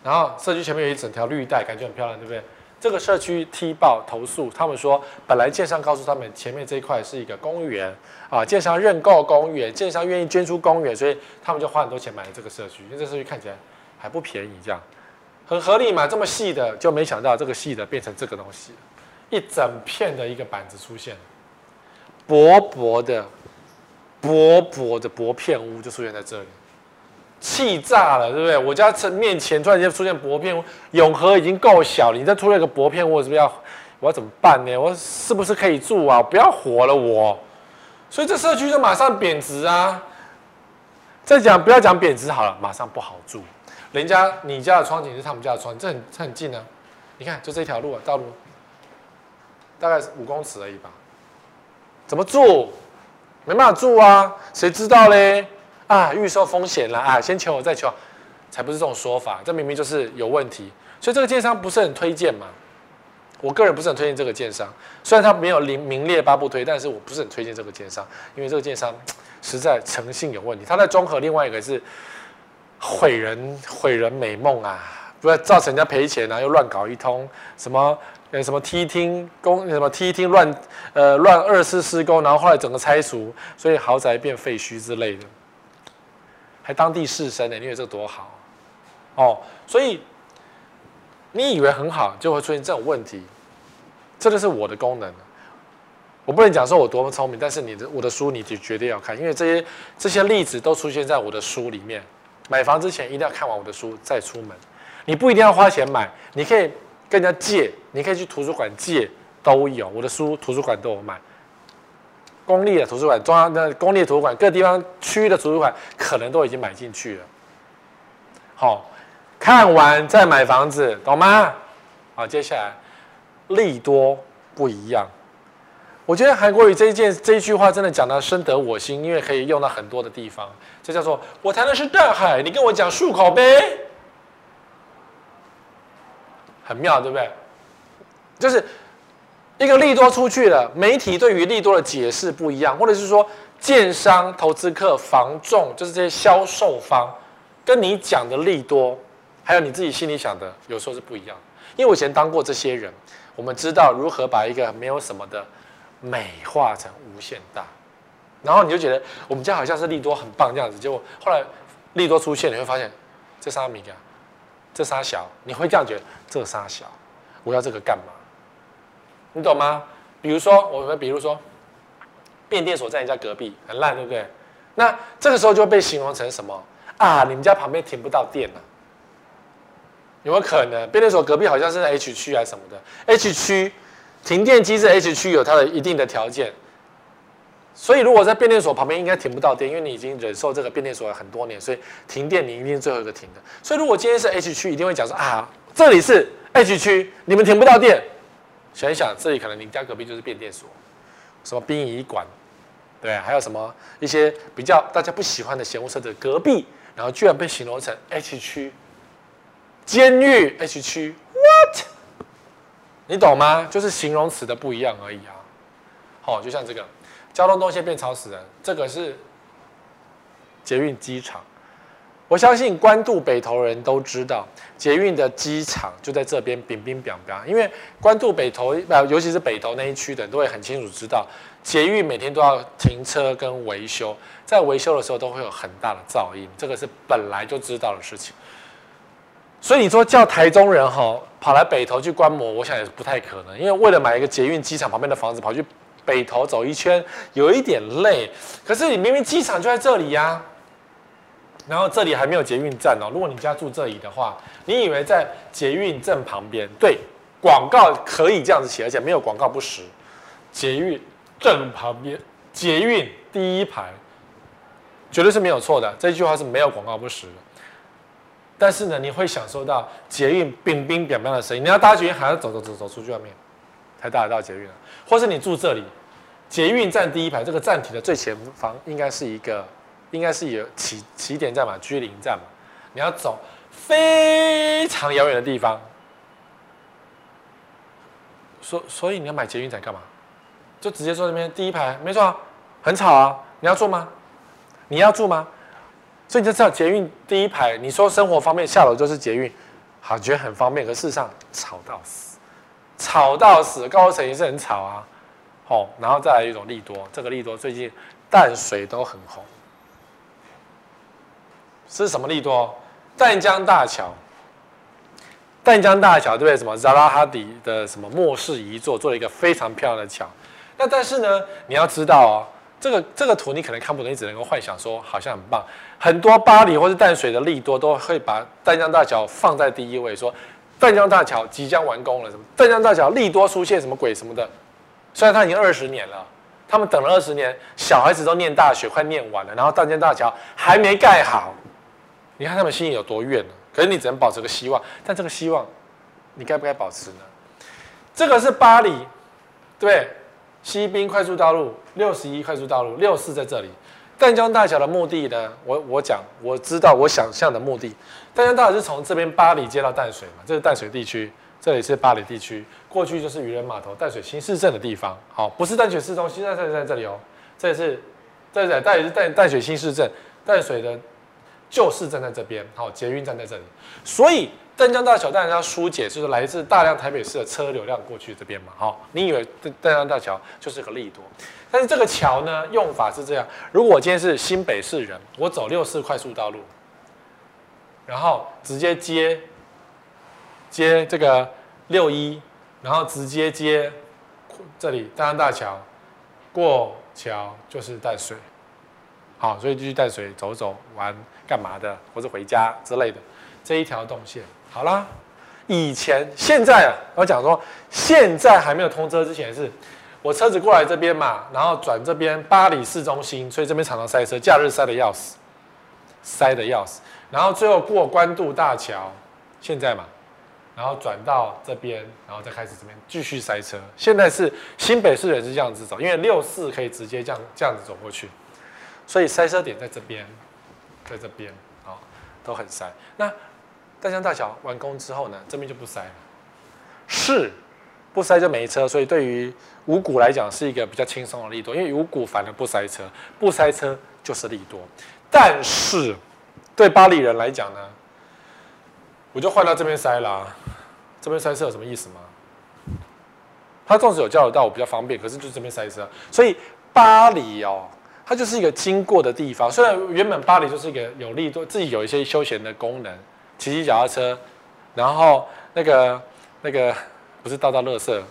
然后社区前面有一整条绿带，感觉很漂亮，对不对？这个社区踢爆投诉，他们说本来建商告诉他们前面这一块是一个公园啊，建商认购公园，建商愿意捐出公园，所以他们就花很多钱买了这个社区，因为这社区看起来还不便宜，这样很合理嘛。这么细的，就没想到这个细的变成这个东西，一整片的一个板子出现，薄薄的、薄薄的薄片屋就出现在这里。气炸了，对不对？我家这面前突然间出现薄片屋，永和已经够小了，你再出来一个薄片屋，我是不是要我要怎么办呢？我是不是可以住啊？不要活了我，所以这社区就马上贬值啊！再讲不要讲贬值好了，马上不好住。人家你家的窗景是他们家的窗，这很这很近啊！你看，就这条路啊，道路大概五公尺而已吧？怎么住？没办法住啊！谁知道嘞？啊，预售风险了啊！先求我再求，才不是这种说法，这明明就是有问题，所以这个建商不是很推荐嘛。我个人不是很推荐这个建商，虽然他没有名名列八不推，但是我不是很推荐这个建商，因为这个建商实在诚信有问题。他在中和，另外一个是毁人毁人美梦啊，不要造成人家赔钱啊，又乱搞一通，什么呃什么梯厅工什么梯厅乱呃乱二次施工，然后后来整个拆除，所以豪宅变废墟之类的。还当地士绅呢？你以为这多好哦？所以你以为很好，就会出现这种问题。这就是我的功能。我不能讲说我多么聪明，但是你的我的书你就绝对要看，因为这些这些例子都出现在我的书里面。买房之前一定要看完我的书再出门。你不一定要花钱买，你可以跟人家借，你可以去图书馆借，都有。我的书图书馆都有卖。公立的图书馆、中央的公立图书馆、各地方区域的图书馆，可能都已经买进去了。好，看完再买房子，懂吗？好，接下来利多不一样。我觉得韩国瑜这一件这一句话真的讲得深得我心，因为可以用到很多的地方。这叫做我谈的是大海，你跟我讲漱口杯，很妙，对不对？就是。一个利多出去了，媒体对于利多的解释不一样，或者是说，建商、投资客、房仲，就是这些销售方，跟你讲的利多，还有你自己心里想的，有时候是不一样。因为我以前当过这些人，我们知道如何把一个没有什么的美化成无限大，然后你就觉得我们家好像是利多很棒这样子，结果后来利多出现，你会发现这三米啊，这三小，你会这样觉得这三小，我要这个干嘛？你懂吗？比如说，我们比如说，变电所在你家隔壁很烂，对不对？那这个时候就会被形容成什么啊？你们家旁边停不到电了，有没有可能？变电所隔壁好像是在 H 区还是什么的？H 区停电机制 H 区有它的一定的条件，所以如果在变电所旁边应该停不到电，因为你已经忍受这个变电所很多年，所以停电你一定是最后一个停的。所以如果今天是 H 区，一定会讲说啊，这里是 H 区，你们停不到电。想一想，这里可能你家隔壁就是变电所，什么殡仪馆，对，还有什么一些比较大家不喜欢的嫌恶设置隔壁，然后居然被形容成 H 区，监狱 H 区，what？你懂吗？就是形容词的不一样而已啊。好，就像这个交通动线变吵死人，这个是捷运机场。我相信关渡北投人都知道，捷运的机场就在这边，冰冰冰冰。因为关渡北投，尤其是北投那一区的人都会很清楚知道，捷运每天都要停车跟维修，在维修的时候都会有很大的噪音，这个是本来就知道的事情。所以你说叫台中人哈跑来北投去观摩，我想也是不太可能，因为为了买一个捷运机场旁边的房子，跑去北投走一圈，有一点累。可是你明明机场就在这里呀、然后这里还没有捷运站哦。如果你家住这里的话，你以为在捷运正旁边？对，广告可以这样子写，而且没有广告不实。捷运正旁边，捷运第一排，绝对是没有错的。这句话是没有广告不实的。但是呢，你会享受到捷运冰冰凉凉的声音。你要搭捷运还要走走走走出去外面，才搭得到捷运。或是你住这里，捷运站第一排，这个站体的最前方应该是一个。应该是有起起点站嘛，居零站嘛，你要走非常遥远的地方，所所以你要买捷运站干嘛？就直接坐那边第一排，没错啊，很吵啊。你要住吗？你要住吗？所以你就知道捷运第一排，你说生活方面下楼就是捷运，好，觉得很方便。可事实上吵到死，吵到死，高层也是很吵啊。哦，然后再来一种利多，这个利多最近淡水都很红，是什么利多？淡江大桥。淡江大桥对不对？什么扎拉哈迪的什么末世遗作，做了一个非常漂亮的桥。那但是呢，你要知道哦，这个这个图你可能看不懂，你只能够幻想说好像很棒。很多巴黎或是淡水的利多都会把淡江大桥放在第一位，说淡江大桥即将完工了，什么淡江大桥利多出现什么鬼什么的。虽然它已经二十年了，他们等了二十年，小孩子都念大学快念完了，然后淡江大桥还没盖好，你看他们心里有多怨呢？可是你只能保持个希望，但这个希望，你该不该保持呢？这个是巴黎，对，西滨快速道路、六十一快速道路、六四在这里。淡江大桥的目的呢？我我讲，我知道我想象的目的。淡江大桥是从这边巴黎接到淡水嘛，这是淡水地区，这里是巴黎地区，过去就是渔人码头、淡水新市镇的地方。好，不是淡水市中心，在是在这里哦，这里是在在淡是淡淡水新市镇，淡水的。旧市站在这边，好，捷运站在这里，所以淡江大桥当然要疏解，就是来自大量台北市的车流量过去这边嘛，好，你以为淡江大桥就是个利多，但是这个桥呢，用法是这样，如果我今天是新北市人，我走六四快速道路，然后直接接接这个六一，然后直接接这里大江大桥，过桥就是淡水。好，所以就去淡水走走玩，干嘛的，或者回家之类的，这一条动线。好啦，以前现在啊，我讲说，现在还没有通车之前是，我车子过来这边嘛，然后转这边巴黎市中心，所以这边常常塞车，假日塞得要死，塞的要死。然后最后过关渡大桥，现在嘛，然后转到这边，然后再开始这边继续塞车。现在是新北市也是这样子走，因为六四可以直接这样这样子走过去。所以塞车点在这边，在这边啊，都很塞。那大江大桥完工之后呢，这边就不塞了。是，不塞就没车。所以对于五股来讲是一个比较轻松的利多，因为五股反而不塞车，不塞车就是利多。但是对巴黎人来讲呢，我就换到这边塞啦。这边塞车有什么意思吗？他纵使有交流道，我比较方便，可是就这边塞车。所以巴黎哦。它就是一个经过的地方，虽然原本巴黎就是一个有利多，自己有一些休闲的功能，骑骑脚踏车，然后那个那个不是倒倒垃圾、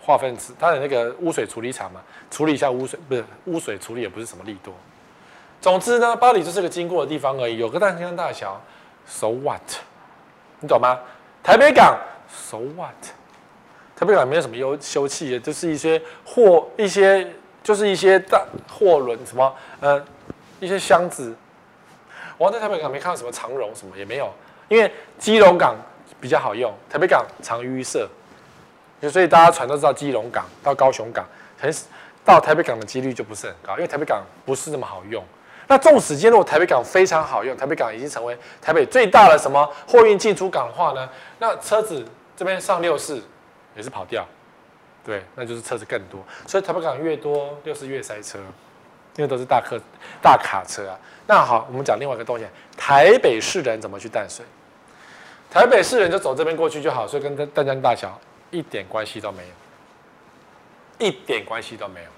化粪池，它的那个污水处理厂嘛，处理一下污水，不是污水处理也不是什么利多。总之呢，巴黎就是个经过的地方而已，有个淡江大桥，so what？你懂吗？台北港，so what？台北港没有什么优休憩的，就是一些货一些。就是一些大货轮，什么呃，一些箱子。我在台北港没看到什么长荣，什么也没有，因为基隆港比较好用，台北港常淤塞，所以大家船都知道基隆港到高雄港，很到台北港的几率就不是很高，因为台北港不是那么好用。那纵使今天如果台北港非常好用，台北港已经成为台北最大的什么货运进出港的话呢，那车子这边上六四也是跑掉。对，那就是车子更多，所以台北港越多，六是越塞车，因为都是大客、大卡车啊。那好，我们讲另外一个东西，台北市人怎么去淡水？台北市人就走这边过去就好，所以跟淡江大桥一点关系都没有，一点关系都没有。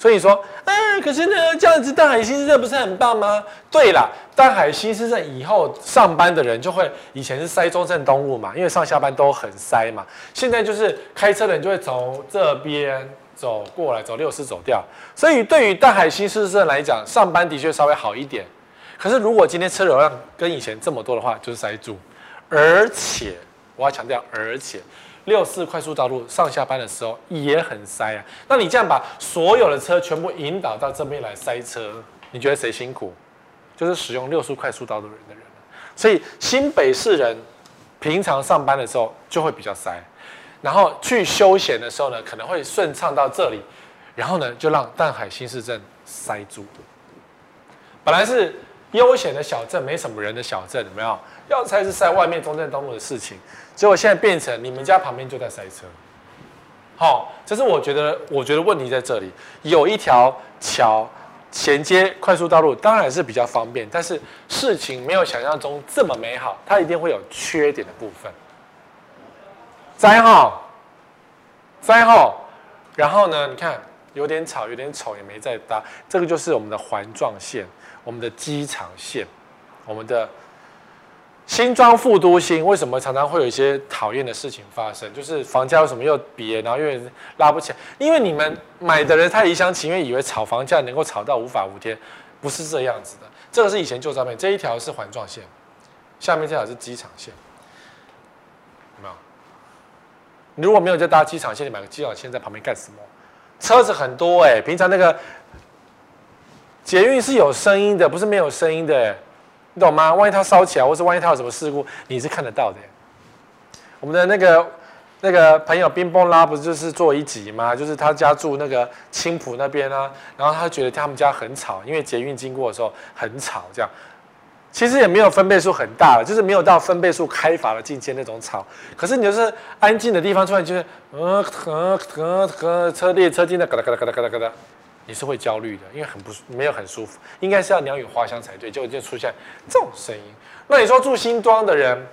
所以说，啊，可是呢，这样子大海新市镇不是很棒吗？对啦，大海新市镇以后上班的人就会，以前是塞中正东路嘛，因为上下班都很塞嘛。现在就是开车的人就会从这边走过来，走六四走掉。所以对于大海新市镇来讲，上班的确稍微好一点。可是如果今天车流量跟以前这么多的话，就是塞住。而且我要强调，而且。六四快速道路上下班的时候也很塞啊，那你这样把所有的车全部引导到这边来塞车，你觉得谁辛苦？就是使用六四快速道路的人的人。所以新北市人平常上班的时候就会比较塞，然后去休闲的时候呢，可能会顺畅到这里，然后呢就让淡海新市镇塞住。本来是悠闲的小镇，没什么人的小镇，有没有？要塞是塞外面中正东路的事情。结果现在变成你们家旁边就在塞车，好，这是我觉得，我觉得问题在这里，有一条桥衔接快速道路，当然是比较方便，但是事情没有想象中这么美好，它一定会有缺点的部分。灾后，灾后，然后呢？你看有点吵，有点丑，也没再搭。这个就是我们的环状线，我们的机场线，我们的。新庄副都心为什么常常会有一些讨厌的事情发生？就是房价为什么又跌，然后又拉不起来？因为你们买的人太一厢情愿，以为炒房价能够炒到无法无天，不是这样子的。这个是以前旧照片，这一条是环状线，下面这条是机场线，有没有？你如果没有在搭机场线，你买个机场线在旁边干什么？车子很多哎、平常那个捷运是有声音的，不是没有声音的、欸。你懂吗？万一它烧起来，或是万一它有什么事故，你是看得到的。我们的那个那个朋友冰崩拉不是就是做一集吗？就是他家住那个青埔那边啊，然后他觉得他们家很吵，因为捷运经过的时候很吵，这样。其实也没有分贝数很大了，就是没有到分贝数开罚的境界那种吵。可是你就是安静的地方，突然就是呃呃呃呃车列车进的嘎哒嘎哒嘎哒嘎哒嘎哒。你是会焦虑的，因为很不没有很舒服，应该是要鸟语花香才对，结果就出现这种声音。那你说住新庄的人，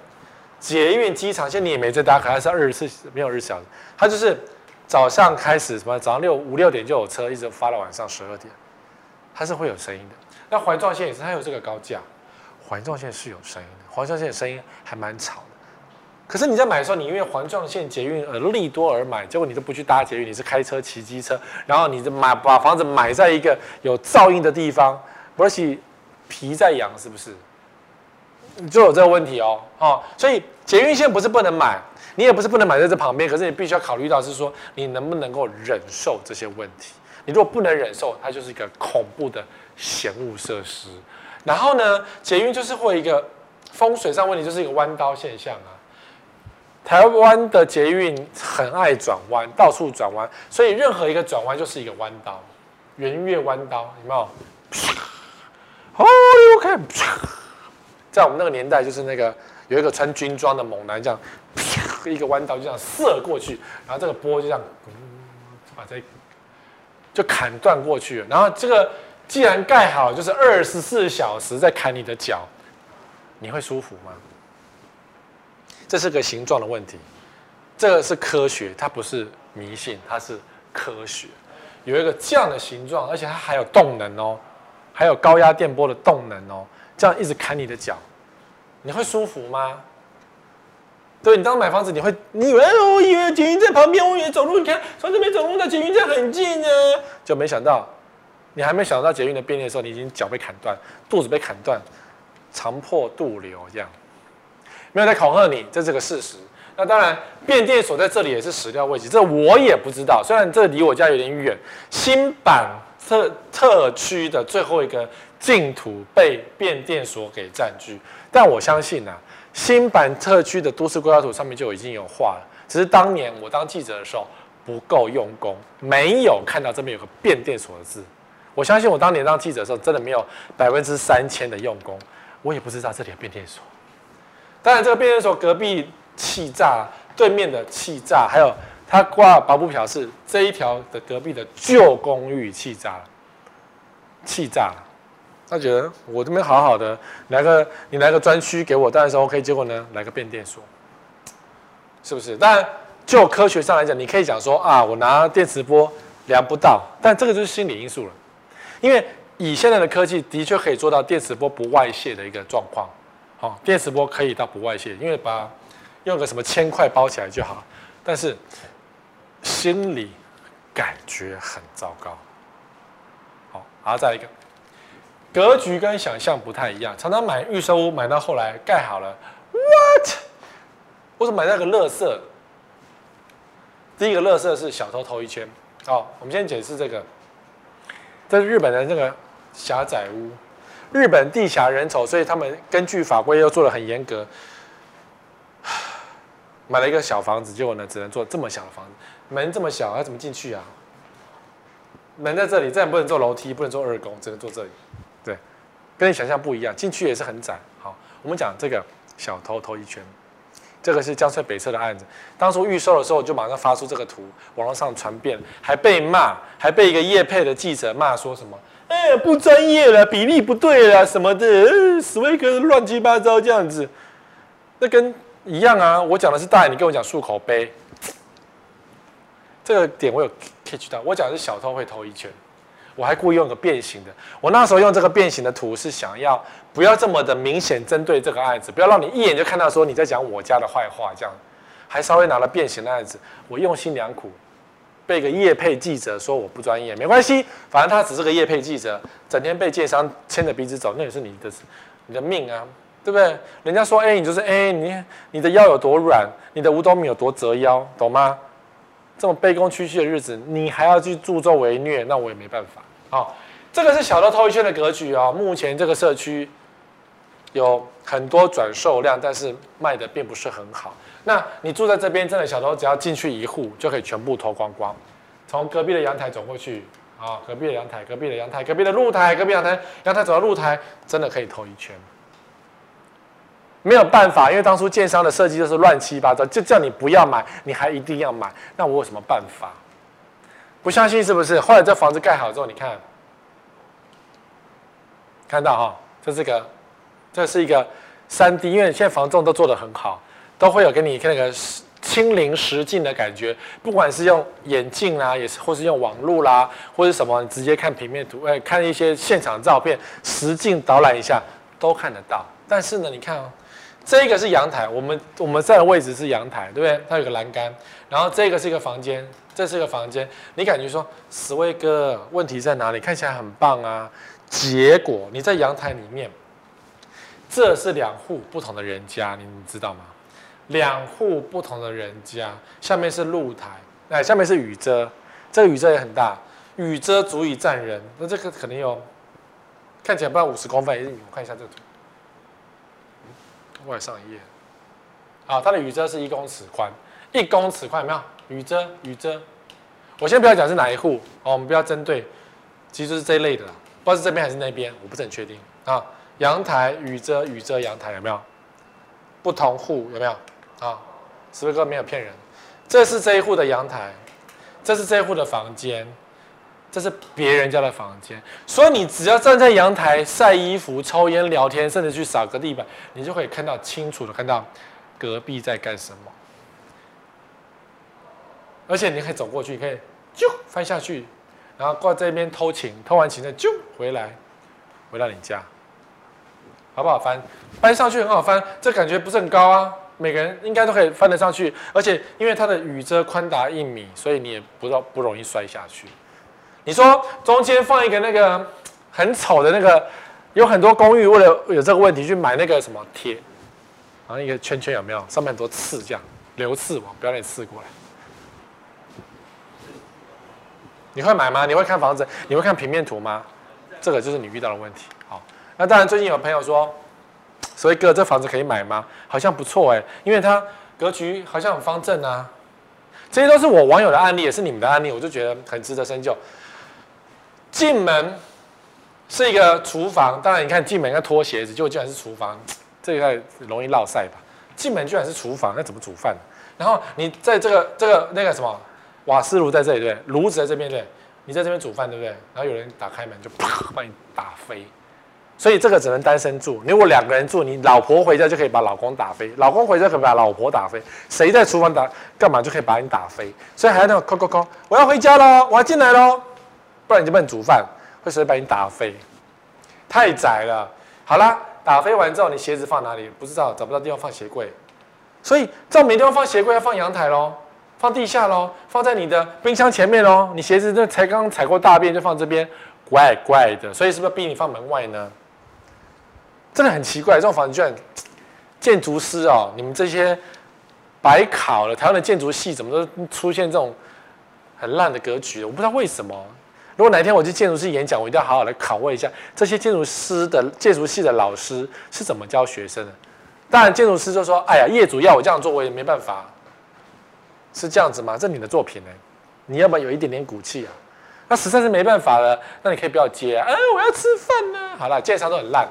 捷运机场线你也没在搭，可能是二十四没有日小时，他就是早上开始什么早上六五六点就有车，一直发到晚上十二点，它是会有声音的。那环状线也是，它有这个高架，环状线是有声音的，环状线的声音还蛮吵。可是你在买的时候，你因为环状线捷运而利多而买，结果你都不去搭捷运，你是开车骑机车，然后你就买把房子买在一个有噪音的地方，而且皮在痒，是不是？你就有这个问题哦，哦，所以捷运线不是不能买，你也不是不能买在这旁边，可是你必须要考虑到是说你能不能够忍受这些问题。你如果不能忍受，它就是一个恐怖的嫌恶设施。然后呢，捷运就是会一个风水上问题，就是一个弯刀现象啊。台湾的捷运很爱转弯，到处转弯，所以任何一个转弯就是一个弯刀，圆月弯刀，有没有？哦，我看，在我们那个年代，就是那个有一个穿军装的猛男，这样一个弯刀就这样射过去，然后这个波就这样，把这就砍断过去。然后这个既然盖好，就是二十四小时在砍你的脚，你会舒服吗？这是个形状的问题，这个是科学，它不是迷信，它是科学。有一个这样的形状，而且它还有动能哦，还有高压电波的动能哦，这样一直砍你的脚，你会舒服吗？对，你当买房子，你会你以为我以为捷运在旁边，我以为走路，你看从这边走路到捷运站很近呢，就没想到，你还没想到捷运的便利的时候，你已经脚被砍断，肚子被砍断，肠破肚流这样。没有在恐吓你，这是个事实。那当然，变电所在这里也是始料未及，这我也不知道。虽然这离我家有点远，新版特特区的最后一个净土被变电所给占据，但我相信啊，新版特区的都市规划图上面就已经有画了，只是当年我当记者的时候不够用功，没有看到这边有个变电所的字。我相信我当年当记者的时候，真的没有百分之三千的用功，我也不知道这里有变电所。当然，这个变电所隔壁气炸，对面的气炸，还有他挂保不表示这一条的隔壁的旧公寓气炸了，气炸。他觉得我这边好好的，来个你来个专区给我，当然是 OK。结果呢，来个变电所，是不是？当然，就科学上来讲，你可以讲说啊，我拿电磁波量不到，但这个就是心理因素了。因为以现在的科技，的确可以做到电磁波不外泄的一个状况。好，电磁波可以到不外泄，因为把用个什么铅块包起来就好。但是心里感觉很糟糕。好，然后再一个，格局跟想象不太一样。常常买预售屋，买到后来盖好了，what？我怎么买那个乐色？第一个乐色是小偷偷一圈。好，我们先解释这个，这是日本的那个狭窄屋。日本地狭人稠，所以他们根据法规又做的很严格。买了一个小房子，结果呢，只能做这么小的房子，门这么小，要怎么进去啊？门在这里，这样不能坐楼梯，不能坐二宫，只能坐这里。对，跟你想象不一样，进去也是很窄。好，我们讲这个小偷偷一圈，这个是江翠北侧的案子，当初预售的时候就马上发出这个图，网络上传遍，还被骂，还被一个业配的记者骂说什么，哎，不专业了，比例不对了什么的，史威格乱七八糟这样子，那跟一样啊，我讲的是大眼，你跟我讲漱口杯，这个点我有 catch 到，我讲的是小偷会偷一圈。我还故意用个变形的，我那时候用这个变形的图是想要不要这么的明显针对这个案子，不要让你一眼就看到说你在讲我家的坏话，这样，还稍微拿了变形的案子，我用心良苦，被个业配记者说我不专业，没关系，反正他只是个业配记者，整天被建商牵着鼻子走，那也是你的你的命啊，对不对？人家说 A 你就是 A，你你的腰有多软，你的五斗米有多折腰，懂吗？这么卑躬屈膝的日子，你还要去助纣为虐，那我也没办法。好、这个是小偷偷一圈的格局啊、目前这个社区有很多转售量，但是卖的并不是很好。那你住在这边，真的小偷只要进去一户就可以全部偷光光。从隔壁的阳台走过去啊、隔壁的阳台，隔壁的阳台，隔壁的露台，隔壁阳台，阳台走到露台，真的可以偷一圈。没有办法，因为当初建商的设计就是乱七八糟，就叫你不要买，你还一定要买，那我有什么办法？不相信是不是？后来这房子盖好之后，你看，看到哈，这是个，这是一个三 D，因为现在房仲都做得很好，都会有给你那个亲临实境的感觉，不管是用眼镜啦，也是或是用网络啦，或者什么，你直接看平面图，哎，看一些现场照片，实境导览一下都看得到。但是呢，你看哦。这个是阳台，我们我们在的位置是阳台，对不对？它有个栏杆，然后这个是一个房间，这是一个房间。你感觉说，十威哥问题在哪里？看起来很棒啊，结果你在阳台里面，这是两户不同的人家，你知道吗？两户不同的人家，下面是露台，哎，下面是雨遮，这个雨遮也很大，雨遮足以站人。那这个可能有，看起来不到五十公分，我看一下这个图。外上一页，好，它的雨遮是一公尺宽，一公尺宽有没有？雨遮，雨遮，我先不要讲是哪一户，哦，我们不要针对，其实是这一类的啦，不知道是这边还是那边，我不是很确定啊。阳台雨遮，雨遮阳台有没有？不同户有没有？啊，是不是哥没有骗人？这是这一户的阳台，这是这一户的房间。这是别人家的房间，所以你只要站在阳台晒衣服、抽烟、聊天，甚至去扫个地板，你就可以看到清楚的看到隔壁在干什么。而且你可以走过去，你可以就翻下去，然后过这边偷情，偷完情再就回来，回到你家，好不好翻？翻上去很好翻，这感觉不是很高啊，每个人应该都可以翻得上去。而且因为它的雨遮宽达一米，所以你也不不容易摔下去。你说中间放一个那个很丑的那个，有很多公寓为了有这个问题去买那个什么铁，然后一个圈圈有没有？上面很多刺，这样流刺网，不要让你刺过来。你会买吗？你会看房子？你会看平面图吗？这个就是你遇到的问题。好，那当然最近有朋友说，所以哥这房子可以买吗？好像不错哎，因为它格局好像很方正啊。这些都是我网友的案例，也是你们的案例，我就觉得很值得深究。进门是一个厨房，当然你看进门要脱鞋子，就居然是厨房，这个容易落赛吧？进门居然是厨房，那怎么煮饭？然后你在这个这个那个什么瓦斯炉在这里对，炉子在这边对，你在这边煮饭对不对？然后有人打开门就啪把你打飞，所以这个只能单身住。如果两个人住，你老婆回家就可以把老公打飞，老公回家可以把老婆打飞，谁在厨房打干嘛就可以把你打飞。所以还要那种扣扣扣，我要回家喽，我要进来喽。不然你就不能煮饭，会随时把你打飞，太窄了。好啦，打飞完之后，你鞋子放哪里？不知道，找不到地方放鞋柜，所以这没地方放鞋柜，要放阳台喽，放地下喽，放在你的冰箱前面喽。你鞋子这才刚踩过大便就放这边，怪怪的。所以是不是逼你放门外呢？真的很奇怪，这种房子居然建筑师哦，你们这些白考了台湾的建筑系，怎么都出现这种很烂的格局？我不知道为什么。如果哪一天我去建筑系演讲，我一定要好好来拷问一下这些建筑师的建筑系的老师是怎么教学生的。当然，建筑师就说：“哎呀，业主要我这样做，我也没办法。”是这样子吗？这是你的作品呢，你要不要有一点点骨气啊？那实在是没办法了，那你可以不要接啊。哎，我要吃饭呢。好了，建商都很烂，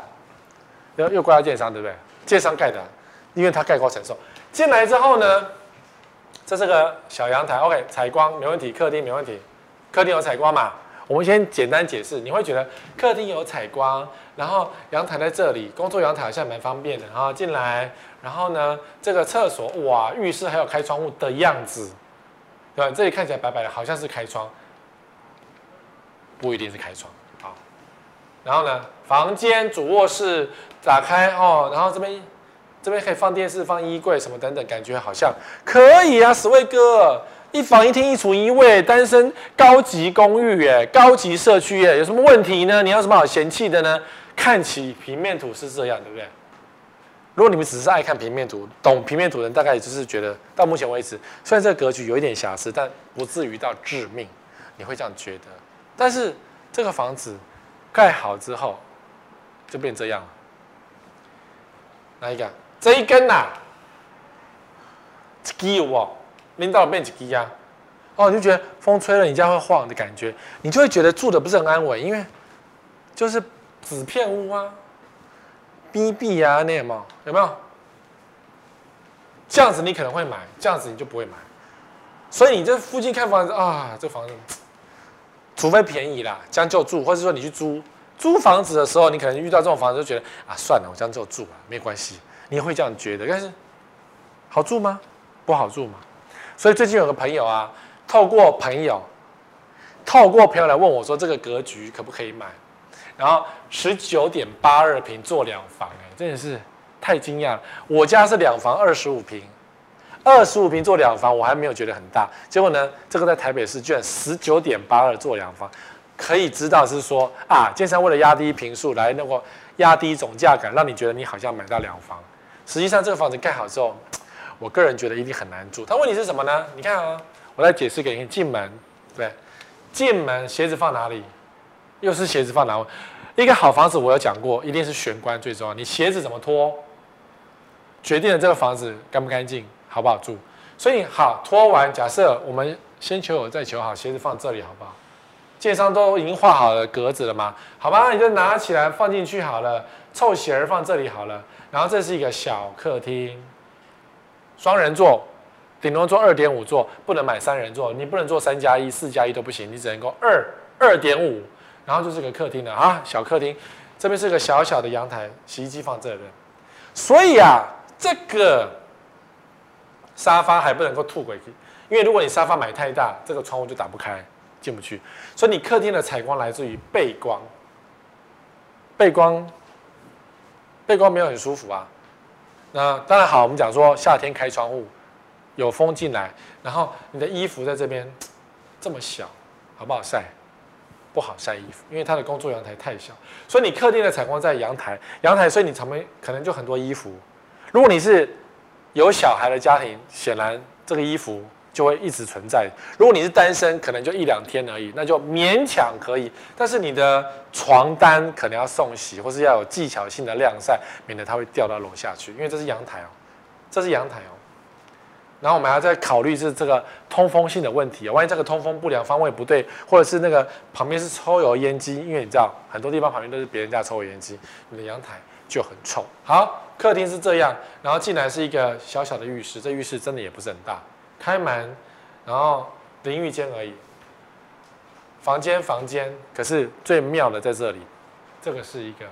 又又怪到建商，对不对？建商盖的，因为它盖高承受。进来之后呢，这是个小阳台，OK，采光没问题，客厅没问题，客厅有采光嘛？我们先简单解释，你会觉得客厅有采光，然后阳台在这里，工作阳台好像蛮方便的，然后进来，然后呢，这个厕所哇，浴室还有开窗户的样子，对吧？这里看起来白白的，好像是开窗，不一定是开窗。然后呢，房间主卧室打开哦，然后这边。这边可以放电视、放衣柜什么等等，感觉好像可以啊。史卫哥，一房一厅一厨一卫，单身高级公寓耶，高级社区耶，有什么问题呢？你有什么好嫌弃的呢？看起平面图是这样，对不对？如果你们只是爱看平面图，懂平面图的人大概也就是觉得，到目前为止，虽然这个格局有一点瑕疵，但不至于到致命，你会这样觉得。但是这个房子盖好之后，就变这样了。哪一个？这一根呐、啊，一支有哦，拎到变一支啊，哦，你就觉得风吹了你家会晃的感觉，你就会觉得住的不是很安稳，因为就是纸片屋啊，B B 啊，那有没有？有没有？这样子你可能会买，这样子你就不会买，所以你这附近看房子啊，这房子，除非便宜啦，将就住，或者说你去租租房子的时候，你可能遇到这种房子就觉得啊，算了，我将就住吧，没关系。你会这样觉得，但是好住吗？不好住吗？所以最近有个朋友啊，透过朋友，透过朋友来问我说，这个格局可不可以买？然后十九点八二平做两房，哎，真的是太惊讶了。我家是两房二十五平，二十五平做两房，我还没有觉得很大。结果呢，这个在台北市居然十九点八二做两房，可以知道是说啊，建商为了压低坪数来那个压低总价感，让你觉得你好像买到两房。实际上，这个房子盖好之后，我个人觉得一定很难住。他问题是什么呢？你看啊，我来解释给你。进门，对，进门鞋子放哪里？又是鞋子放哪里？一个好房子，我有讲过，一定是玄关最重要。你鞋子怎么脱，决定了这个房子干不干净，好不好住。所以好拖完，假设我们先求有再求好，鞋子放这里好不好？建商都已经画好了格子了吗？好吧，*laughs* 你就拿起来放进去好了。凑鞋儿放这里好了。然后这是一个小客厅，双人座，顶多坐二点五座，不能买三人座，你不能坐三加一、四加一都不行，你只能够二二点五。然后就是个客厅了啊，小客厅，这边是个小小的阳台，洗衣机放这里。所以啊，这个沙发还不能够吐回去，因为如果你沙发买太大，这个窗户就打不开，进不去。所以你客厅的采光来自于背光，背光。背光没有很舒服啊，那当然好。我们讲说夏天开窗户，有风进来，然后你的衣服在这边 *tsk* 这么小，好不好晒？不好晒衣服，因为它的工作阳台太小。所以你客厅的采光在阳台，阳台，所以你旁边可能就很多衣服。如果你是有小孩的家庭，显然这个衣服。就会一直存在。如果你是单身，可能就一两天而已，那就勉强可以。但是你的床单可能要送洗，或是要有技巧性的晾晒，免得它会掉到楼下去。因为这是阳台哦，这是阳台哦。然后我们还要再考虑是这个通风性的问题啊。万一这个通风不良、方位不对，或者是那个旁边是抽油烟机，因为你知道很多地方旁边都是别人家抽油烟机，你的阳台就很臭。好，客厅是这样，然后进来是一个小小的浴室，这浴室真的也不是很大。开门，然后淋浴间而已。房间房间，可是最妙的在这里，这个是一个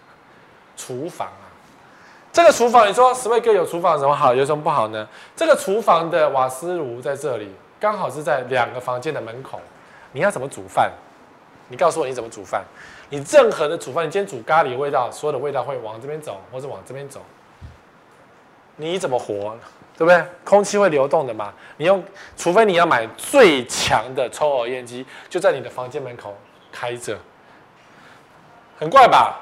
*laughs* 厨房啊。这个厨房，你说十位哥有厨房有什么好，有什么不好呢？这个厨房的瓦斯炉在这里，刚好是在两个房间的门口。你要怎么煮饭？你告诉我你怎么煮饭？你任何的煮饭，你今天煮咖喱味道，所有的味道会往这边走，或者往这边走。你怎么活？对不对？空气会流动的嘛。你用，除非你要买最强的抽油烟机，就在你的房间门口开着，很怪吧？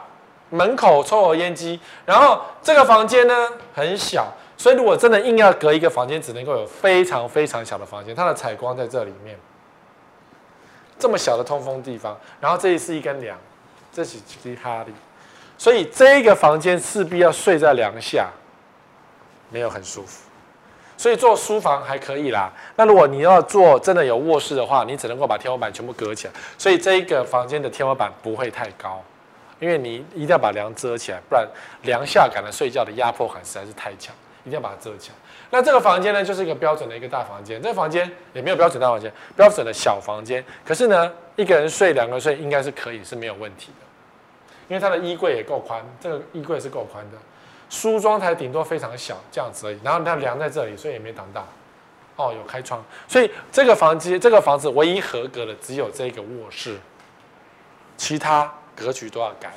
门口抽油烟机，然后这个房间呢很小，所以如果真的硬要隔一个房间，只能够有非常非常小的房间，它的采光在这里面，这么小的通风地方，然后这里是一根梁，这是基哈利，所以这个房间势必要睡在梁下，没有很舒服。所以做书房还可以啦。那如果你要做真的有卧室的话，你只能够把天花板全部隔起来。所以这一个房间的天花板不会太高，因为你一定要把梁遮起来，不然梁下感的睡觉的压迫感实在是太强，一定要把它遮起来。那这个房间呢，就是一个标准的一个大房间。这个房间也没有标准大房间，标准的小房间。可是呢，一个人睡，两个人睡应该是可以，是没有问题的。因为它的衣柜也够宽，这个衣柜是够宽的。梳妆台顶多非常小，这样子而已。然后它梁在这里，所以也没挡到。哦，有开窗，所以这个房间，这个房子唯一合格的只有这个卧室，其他格局都要改。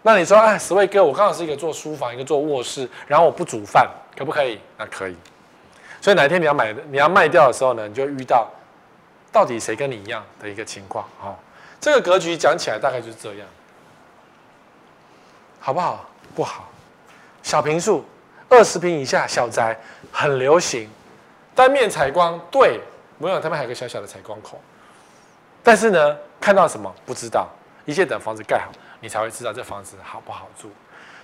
那你说，哎，十位哥，我刚好是一个做书房，一个做卧室，然后我不煮饭，可不可以？那可以。所以哪一天你要买，你要卖掉的时候呢，你就遇到到底谁跟你一样的一个情况。哦，这个格局讲起来大概就是这样，好不好？不好。小平数，二十平以下小宅很流行。单面采光，对，没有，他们还有个小小的采光口，但是呢，看到什么不知道，一切等房子盖好，你才会知道这房子好不好住。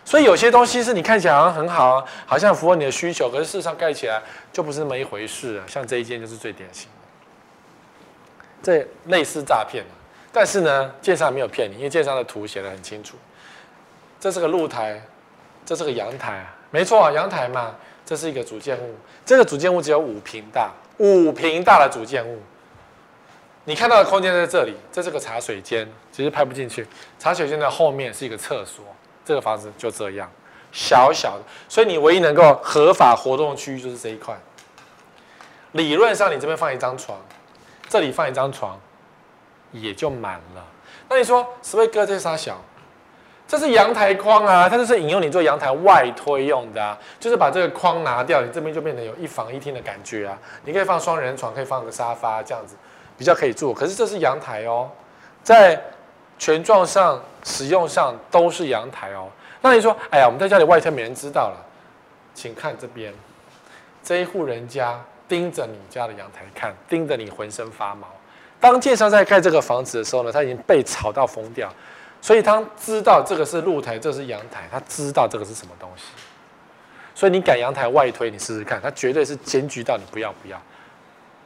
所以有些东西是你看起来好像很好，好像符合你的需求，可是事实上盖起来就不是那么一回事了。像这一间就是最典型的，这类似诈骗，但是呢，建商没有骗你，因为建商的图写得很清楚。这是个露台，这是个阳台，没错啊，阳台嘛。这是一个主建物，这个主建物只有五坪大，五坪大的主建物。你看到的空间在这里，这是个茶水间，其实拍不进去。茶水间的后面是一个厕所，这个房子就这样，小小的，所以你唯一能够合法活动的区域就是这一块。理论上，你这边放一张床，这里放一张床，也就满了。那你说，十位哥这啥小？这是阳台框啊，它就是引用你做阳台外推用的啊，就是把这个框拿掉，你这边就变成有一房一厅的感觉啊。你可以放双人床，可以放个沙发，这样子比较可以住。可是这是阳台哦，在权状上使用上都是阳台哦。那你说，哎呀，我们在家里外推没人知道了，请看这边，这一户人家盯着你家的阳台看，盯着你浑身发毛。当建商在盖这个房子的时候呢，他已经被吵到疯掉。所以他知道这个是露台，这是阳台，他知道这个是什么东西。所以你敢阳台外推，你试试看，他绝对是检举到你不要不要。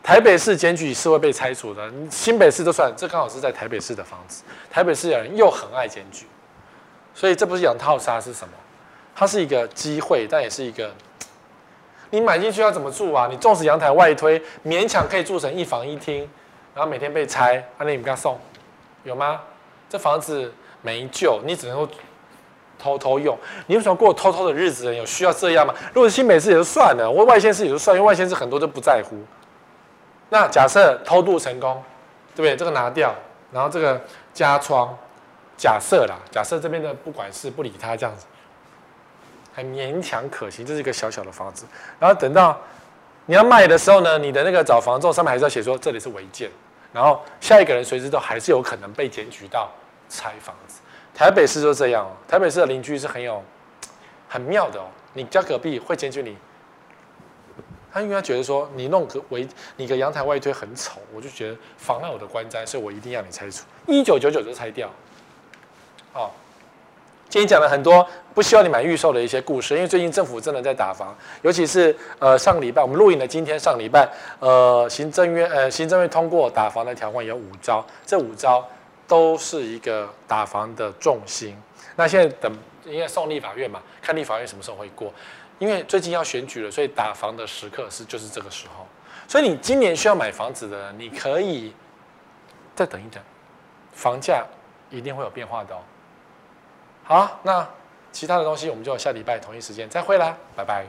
台北市检举是会被拆除的，新北市都算，这刚好是在台北市的房子。台北市的人又很爱检举，所以这不是养套杀是什么？它是一个机会，但也是一个，你买进去要怎么住啊？你纵使阳台外推，勉强可以住成一房一厅，然后每天被拆，那你们给他送，有吗？这房子。没救，你只能够偷偷用。你为什么过偷偷的日子？有需要这样吗？如果是新北市也就算了，我外县市也就算，因为外县市很多都不在乎。那假设偷渡成功，对不对？这个拿掉，然后这个加窗，假设啦，假设这边的不管事不理他这样子，还勉强可行。这是一个小小的房子，然后等到你要卖的时候呢，你的那个找房仲上面还是要写说这里是违建，然后下一个人随时都还是有可能被检举到。拆房子，台北市就这样哦。台北市的邻居是很有很妙的哦。你家隔壁会检举你，他因为他觉得说你弄个围，你个阳台外推很丑，我就觉得妨碍我的观瞻，所以我一定要你拆除。一九九九就拆掉。哦，今天讲了很多不希望你买预售的一些故事，因为最近政府真的在打房，尤其是呃上个礼拜我们录影的今天上礼拜，呃行政院呃行政院通过打房的条款有五招，这五招。都是一个打房的重心。那现在等，应该送立法院嘛，看立法院什么时候会过。因为最近要选举了，所以打房的时刻是就是这个时候。所以你今年需要买房子的，你可以再等一等，房价一定会有变化的哦。好，那其他的东西我们就下礼拜同一时间再会啦，拜拜。